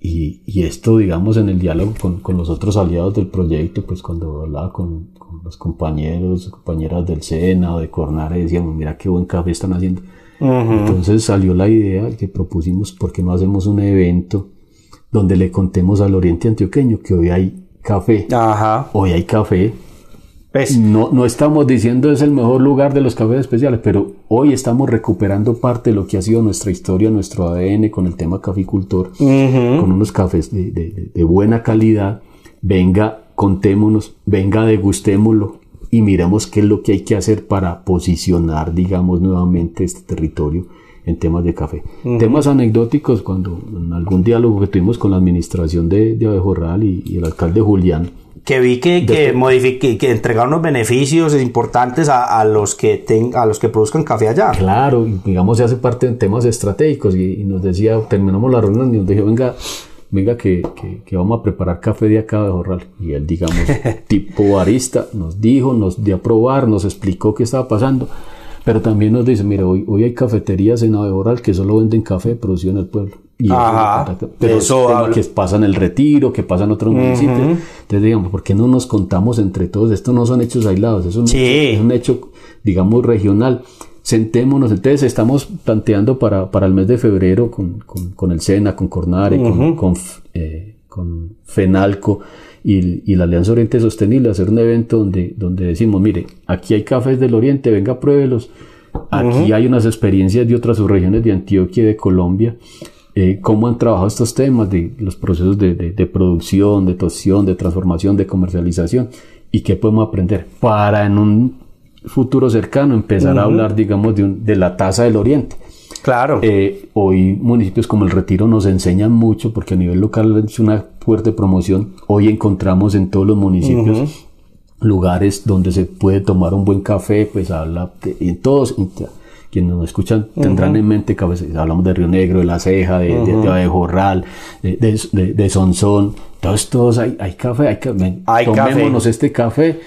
Y, y, esto, digamos, en el diálogo con, con, los otros aliados del proyecto, pues cuando hablaba con, con los compañeros, compañeras del SENA o de Cornare, decíamos, mira qué buen café están haciendo. Entonces salió la idea que propusimos, ¿por qué no hacemos un evento donde le contemos al Oriente Antioqueño que hoy hay café? Ajá. Hoy hay café pues, no, no estamos diciendo es el mejor lugar de los cafés especiales, pero hoy estamos recuperando parte de lo que ha sido nuestra historia, nuestro ADN con el tema caficultor, con unos cafés de, de, de, buena calidad. Venga, contémonos, venga, degustémoslo y miremos qué es lo que hay que hacer para posicionar, digamos, nuevamente este territorio en temas de café. Temas anecdóticos, cuando en algún diálogo que tuvimos con la administración de, de Abejorral y, y el alcalde Julián, que vi que, que, que entregaron unos beneficios importantes a, a los que ten, a los que produzcan café allá. Claro, digamos, se hace parte de temas estratégicos y, nos decía, terminamos la reunión y nos dijo, venga, venga que, que, vamos a preparar café de acá de Jorral. Y él, digamos, [LAUGHS] tipo barista, nos dijo, nos dio a probar, nos explicó qué estaba pasando. Pero también nos dice, mira, hoy, hoy hay cafeterías en Aboral que solo venden café producido en el pueblo. Y pero eso que pasa en el retiro, que pasa en otros municipios. Entonces, digamos, ¿por qué no nos contamos entre todos? Estos no son hechos aislados, es un, hecho, es un hecho, digamos, regional. Sentémonos, entonces estamos planteando para, para el mes de febrero con, con, con el SENA, con Cornare, con, con, eh, con FENALCO, y, la Alianza Oriente Sostenible, hacer un evento donde, donde decimos, mire, aquí hay cafés del Oriente, venga, pruébelos. Aquí hay unas experiencias de otras subregiones de Antioquia y de Colombia, eh, cómo han trabajado estos temas de los procesos de, de, producción, de tostión, de transformación, de comercialización y qué podemos aprender para en un futuro cercano empezar a hablar, digamos, de, de la tasa del Oriente. Claro. Eh, hoy municipios como el Retiro nos enseñan mucho porque a nivel local es una fuerte promoción. Hoy encontramos en todos los municipios lugares donde se puede tomar un buen café, pues habla en todos, quienes nos escuchan tendrán en mente que hablamos de Río Negro, de La Ceja, de, de, Jorral, de, de, de, Sonsón, todos, todos hay, hay café, hay, hay tomémonos este café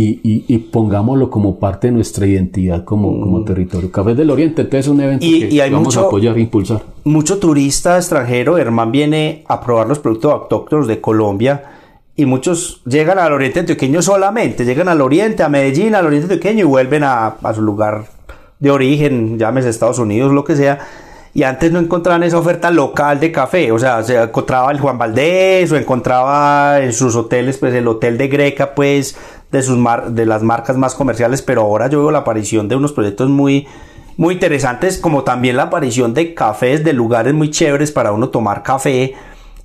y, y, pongámoslo como parte de nuestra identidad como, mm. como territorio. Café del Oriente, entonces es un evento que vamos a apoyar e impulsar. Mucho turista extranjero, Herman viene a probar los productos autóctonos de Colombia y muchos llegan al Oriente Antioqueño solamente, llegan al Oriente, a Medellín, al Oriente Antioqueño y vuelven a, a su lugar de origen, llámese Estados Unidos, lo que sea y antes no encontraban esa oferta local de café, o sea, se encontraba el Juan Valdés o encontraba en sus hoteles, pues el hotel de Greca, pues de, sus de las marcas más comerciales, pero ahora yo veo la aparición de unos proyectos muy, muy interesantes, como también la aparición de cafés de lugares muy chéveres para uno tomar café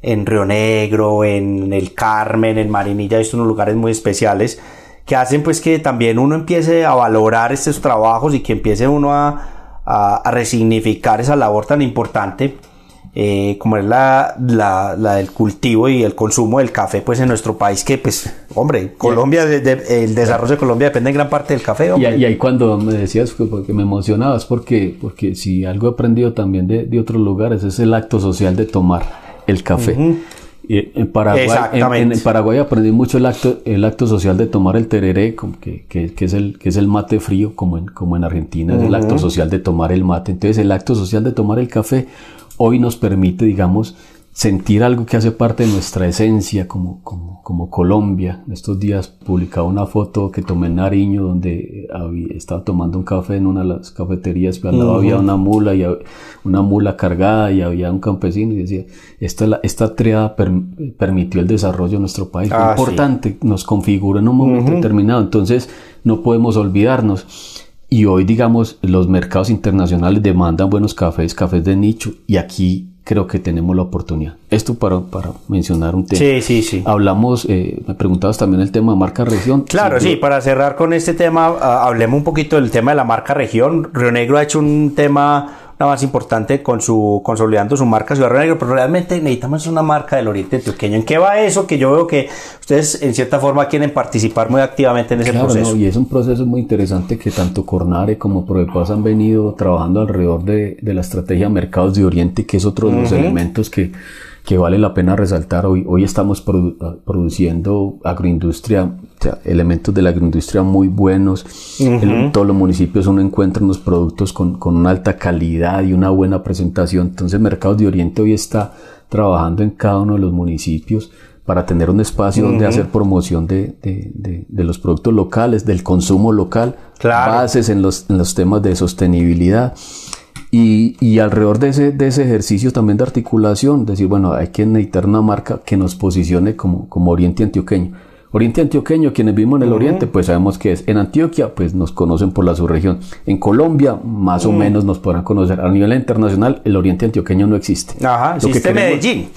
en Río Negro, en el Carmen, en Marinilla, estos son lugares muy especiales que hacen pues que también uno empiece a valorar estos trabajos y que empiece uno a a, resignificar esa labor tan importante eh, como es la, la, del cultivo y el consumo del café pues en nuestro país que pues hombre Colombia el desarrollo de Colombia depende en gran parte del café Y, ahí cuando me decías porque me emocionabas porque porque si algo he aprendido también de, de otros lugares es el acto social de tomar el café en Paraguay, en, Paraguay aprendí mucho el acto, el acto social de tomar el tereré, que, que, que, es, el, que es el mate frío, como en, como en Argentina, es el acto social de tomar el mate. Entonces el acto social de tomar el café hoy nos permite, digamos, sentir algo que hace parte de nuestra esencia como, como, como Colombia. Estos días publicaba una foto que tomé en Nariño donde había, estaba tomando un café en una de las cafeterías, pero al lado había una mula, y una mula cargada y había un campesino y decía, esta, esta triada permitió el desarrollo de nuestro país. Ah, importante, nos configura en un momento determinado, entonces no podemos olvidarnos. Y hoy, digamos, los mercados internacionales demandan buenos cafés, cafés de nicho, y aquí creo que tenemos la oportunidad. Esto para, para mencionar un tema. Sí, sí, sí. Hablamos, eh, me preguntabas también el tema de marca región. Claro, sí, para cerrar con este tema, ah, hablemos un poquito del tema de la marca región. Río Negro ha hecho un tema un avance importante con su consolidando su marca Ciudad Negro, pero realmente necesitamos una marca del Oriente Antioqueño. ¿En qué va eso? Que yo veo que ustedes en cierta forma quieren participar muy activamente en ese proceso. y es un proceso muy interesante que tanto Cornare como Prodepaz han venido trabajando alrededor de, la estrategia Mercados de Oriente, que es otro de los elementos que que vale la pena resaltar. Hoy, hoy estamos ah, produciendo agroindustria, elementos de la agroindustria muy buenos. en todos los municipios uno encuentra unos productos con, con, una alta calidad y una buena presentación. Entonces Mercados de Oriente hoy está trabajando en cada uno de los municipios para tener un espacio donde hacer promoción de, de, de, los productos locales, del consumo local, bases en los, en los temas de sostenibilidad. Y, alrededor de ese, de ese ejercicio también de articulación, decir, bueno, hay que necesitar una marca que nos posicione como, como Oriente Antioqueño. Oriente Antioqueño, quienes vivimos en el Oriente, pues sabemos que es. En Antioquia, pues nos conocen por la subregión. En Colombia, más o menos nos podrán conocer. A nivel internacional, el Oriente Antioqueño no existe. Ajá, existe Medellín.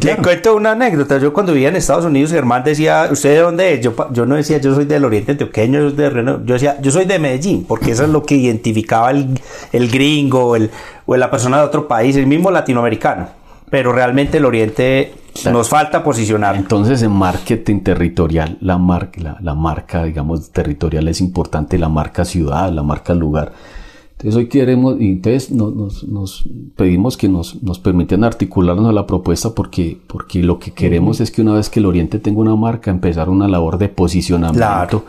Le cuento una anécdota. Yo cuando vivía en Estados Unidos, Germán decía, ¿usted de dónde es? Yo, yo no decía, yo soy del Oriente Antioqueño, yo, de, yo decía, yo soy de Medellín, porque eso es lo que identificaba el, el gringo el, o la persona de otro país, el mismo latinoamericano. Pero realmente el Oriente nos falta posicionar. Entonces, en marketing territorial, la, marca, la, marca, digamos, territorial es importante, la marca ciudad, la marca lugar. Entonces, hoy queremos, y entonces nos, nos, pedimos que nos, nos permitan articularnos a la propuesta porque, porque lo que queremos es que una vez que el Oriente tenga una marca, empezar una labor de posicionamiento.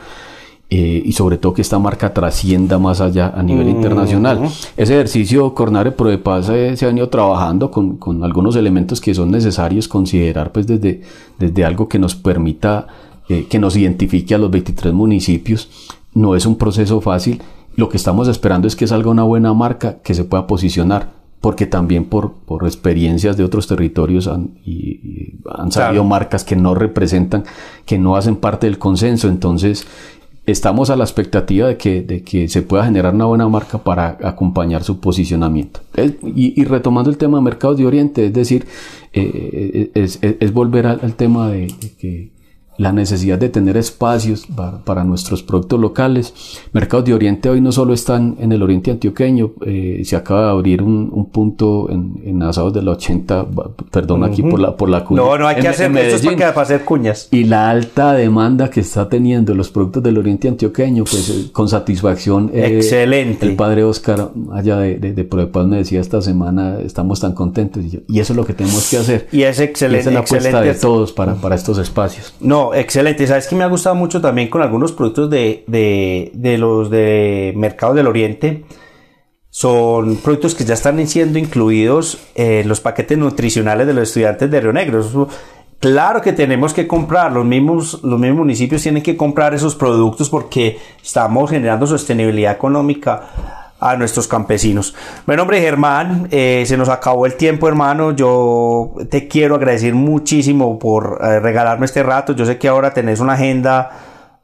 Eh, y sobre todo que esta marca trascienda más allá a nivel internacional. Ese ejercicio Cornare Pro de Paz eh, se ha venido trabajando con, con, algunos elementos que son necesarios considerar pues desde, desde algo que nos permita, eh, que nos identifique a los 23 municipios. No es un proceso fácil. Lo que estamos esperando es que salga una buena marca que se pueda posicionar porque también por, por experiencias de otros territorios han, y, han salido marcas que no representan, que no hacen parte del consenso. Entonces, estamos a la expectativa de que, de que se pueda generar una buena marca para acompañar su posicionamiento. y, retomando el tema de mercados de Oriente, es decir, eh, es, es, volver al, tema de, que la necesidad de tener espacios para, nuestros productos locales. Mercados de Oriente hoy no solo están en el Oriente Antioqueño, eh, se acaba de abrir un, un punto en, en Asados de la 80, perdón aquí por la, por la cuña. No, no hay que hacer, eso es para hacer cuñas. Y la alta demanda que está teniendo los productos del Oriente Antioqueño, pues eh, con satisfacción. Eh, excelente. El padre Oscar, allá de, de, de me decía esta semana, estamos tan contentos. Y, eso es lo que tenemos que hacer. Y es excelente. esa es la apuesta de todos para, para estos espacios. No, excelente. Sabes que me ha gustado mucho también con algunos productos de, de, los de mercados del Oriente. Son productos que ya están siendo incluidos en los paquetes nutricionales de los estudiantes de Río Negro. Claro que tenemos que comprar, los mismos, los mismos municipios tienen que comprar esos productos porque estamos generando sostenibilidad económica a nuestros campesinos. Bueno, hombre, Germán, eh, se nos acabó el tiempo, hermano. Yo te quiero agradecer muchísimo por eh, regalarme este rato. Yo sé que ahora tenés una agenda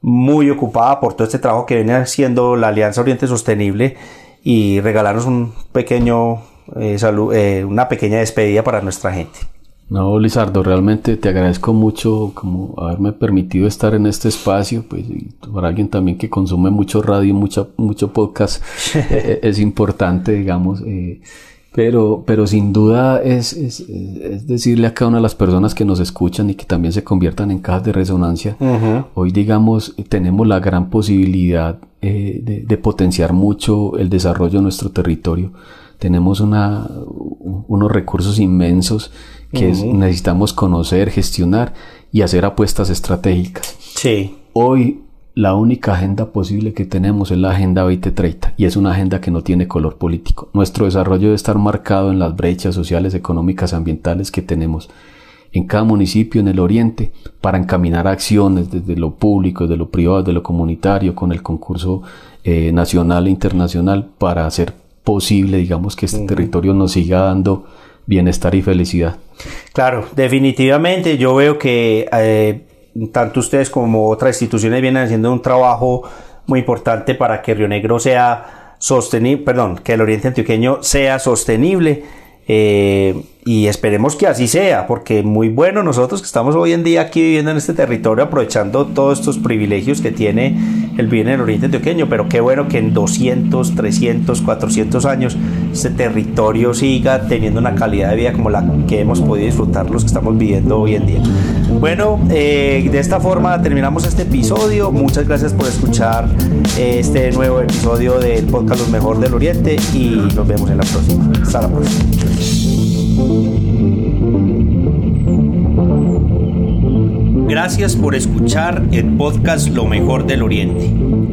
muy ocupada por todo este trabajo que viene haciendo la Alianza Oriente Sostenible y regalarnos un pequeño, eh, una pequeña despedida para nuestra gente. No, Lizardo, realmente te agradezco mucho como haberme permitido estar en este espacio, pues para alguien también que consume mucho radio, mucho, mucho podcast, [LAUGHS] eh, eh, es importante, digamos, eh, pero, pero sin duda es, es, es, decirle a cada una de las personas que nos escuchan y que también se conviertan en cajas de resonancia, hoy digamos tenemos la gran posibilidad de, de potenciar mucho el desarrollo de nuestro territorio, tenemos una, unos recursos inmensos que necesitamos conocer, gestionar y hacer apuestas estratégicas. Sí. Hoy la única agenda posible que tenemos es la Agenda 2030 y es una agenda que no tiene color político. Nuestro desarrollo debe estar marcado en las brechas sociales, económicas, ambientales que tenemos en cada municipio en el oriente para encaminar acciones desde lo público, desde lo privado, desde lo comunitario, con el concurso eh, nacional e internacional para hacer posible, digamos, que este territorio nos siga dando bienestar y felicidad. Claro, definitivamente yo veo que eh, tanto ustedes como otras instituciones vienen haciendo un trabajo muy importante para que Río Negro sea sostenible, perdón, que el Oriente Antioqueño sea sostenible. Eh, y esperemos que así sea, porque muy bueno nosotros que estamos hoy en día aquí viviendo en este territorio, aprovechando todos estos privilegios que tiene el bien en el Oriente Antioqueño, pero qué bueno que en 200, 300, 400 años este territorio siga teniendo una calidad de vida como la que hemos podido disfrutar los que estamos viviendo hoy en día. Bueno, eh, de esta forma terminamos este episodio. Muchas gracias por escuchar eh, este nuevo episodio del podcast Los Mejor del Oriente y nos vemos en la próxima. Hasta la próxima. Gracias por escuchar el podcast Lo mejor del Oriente.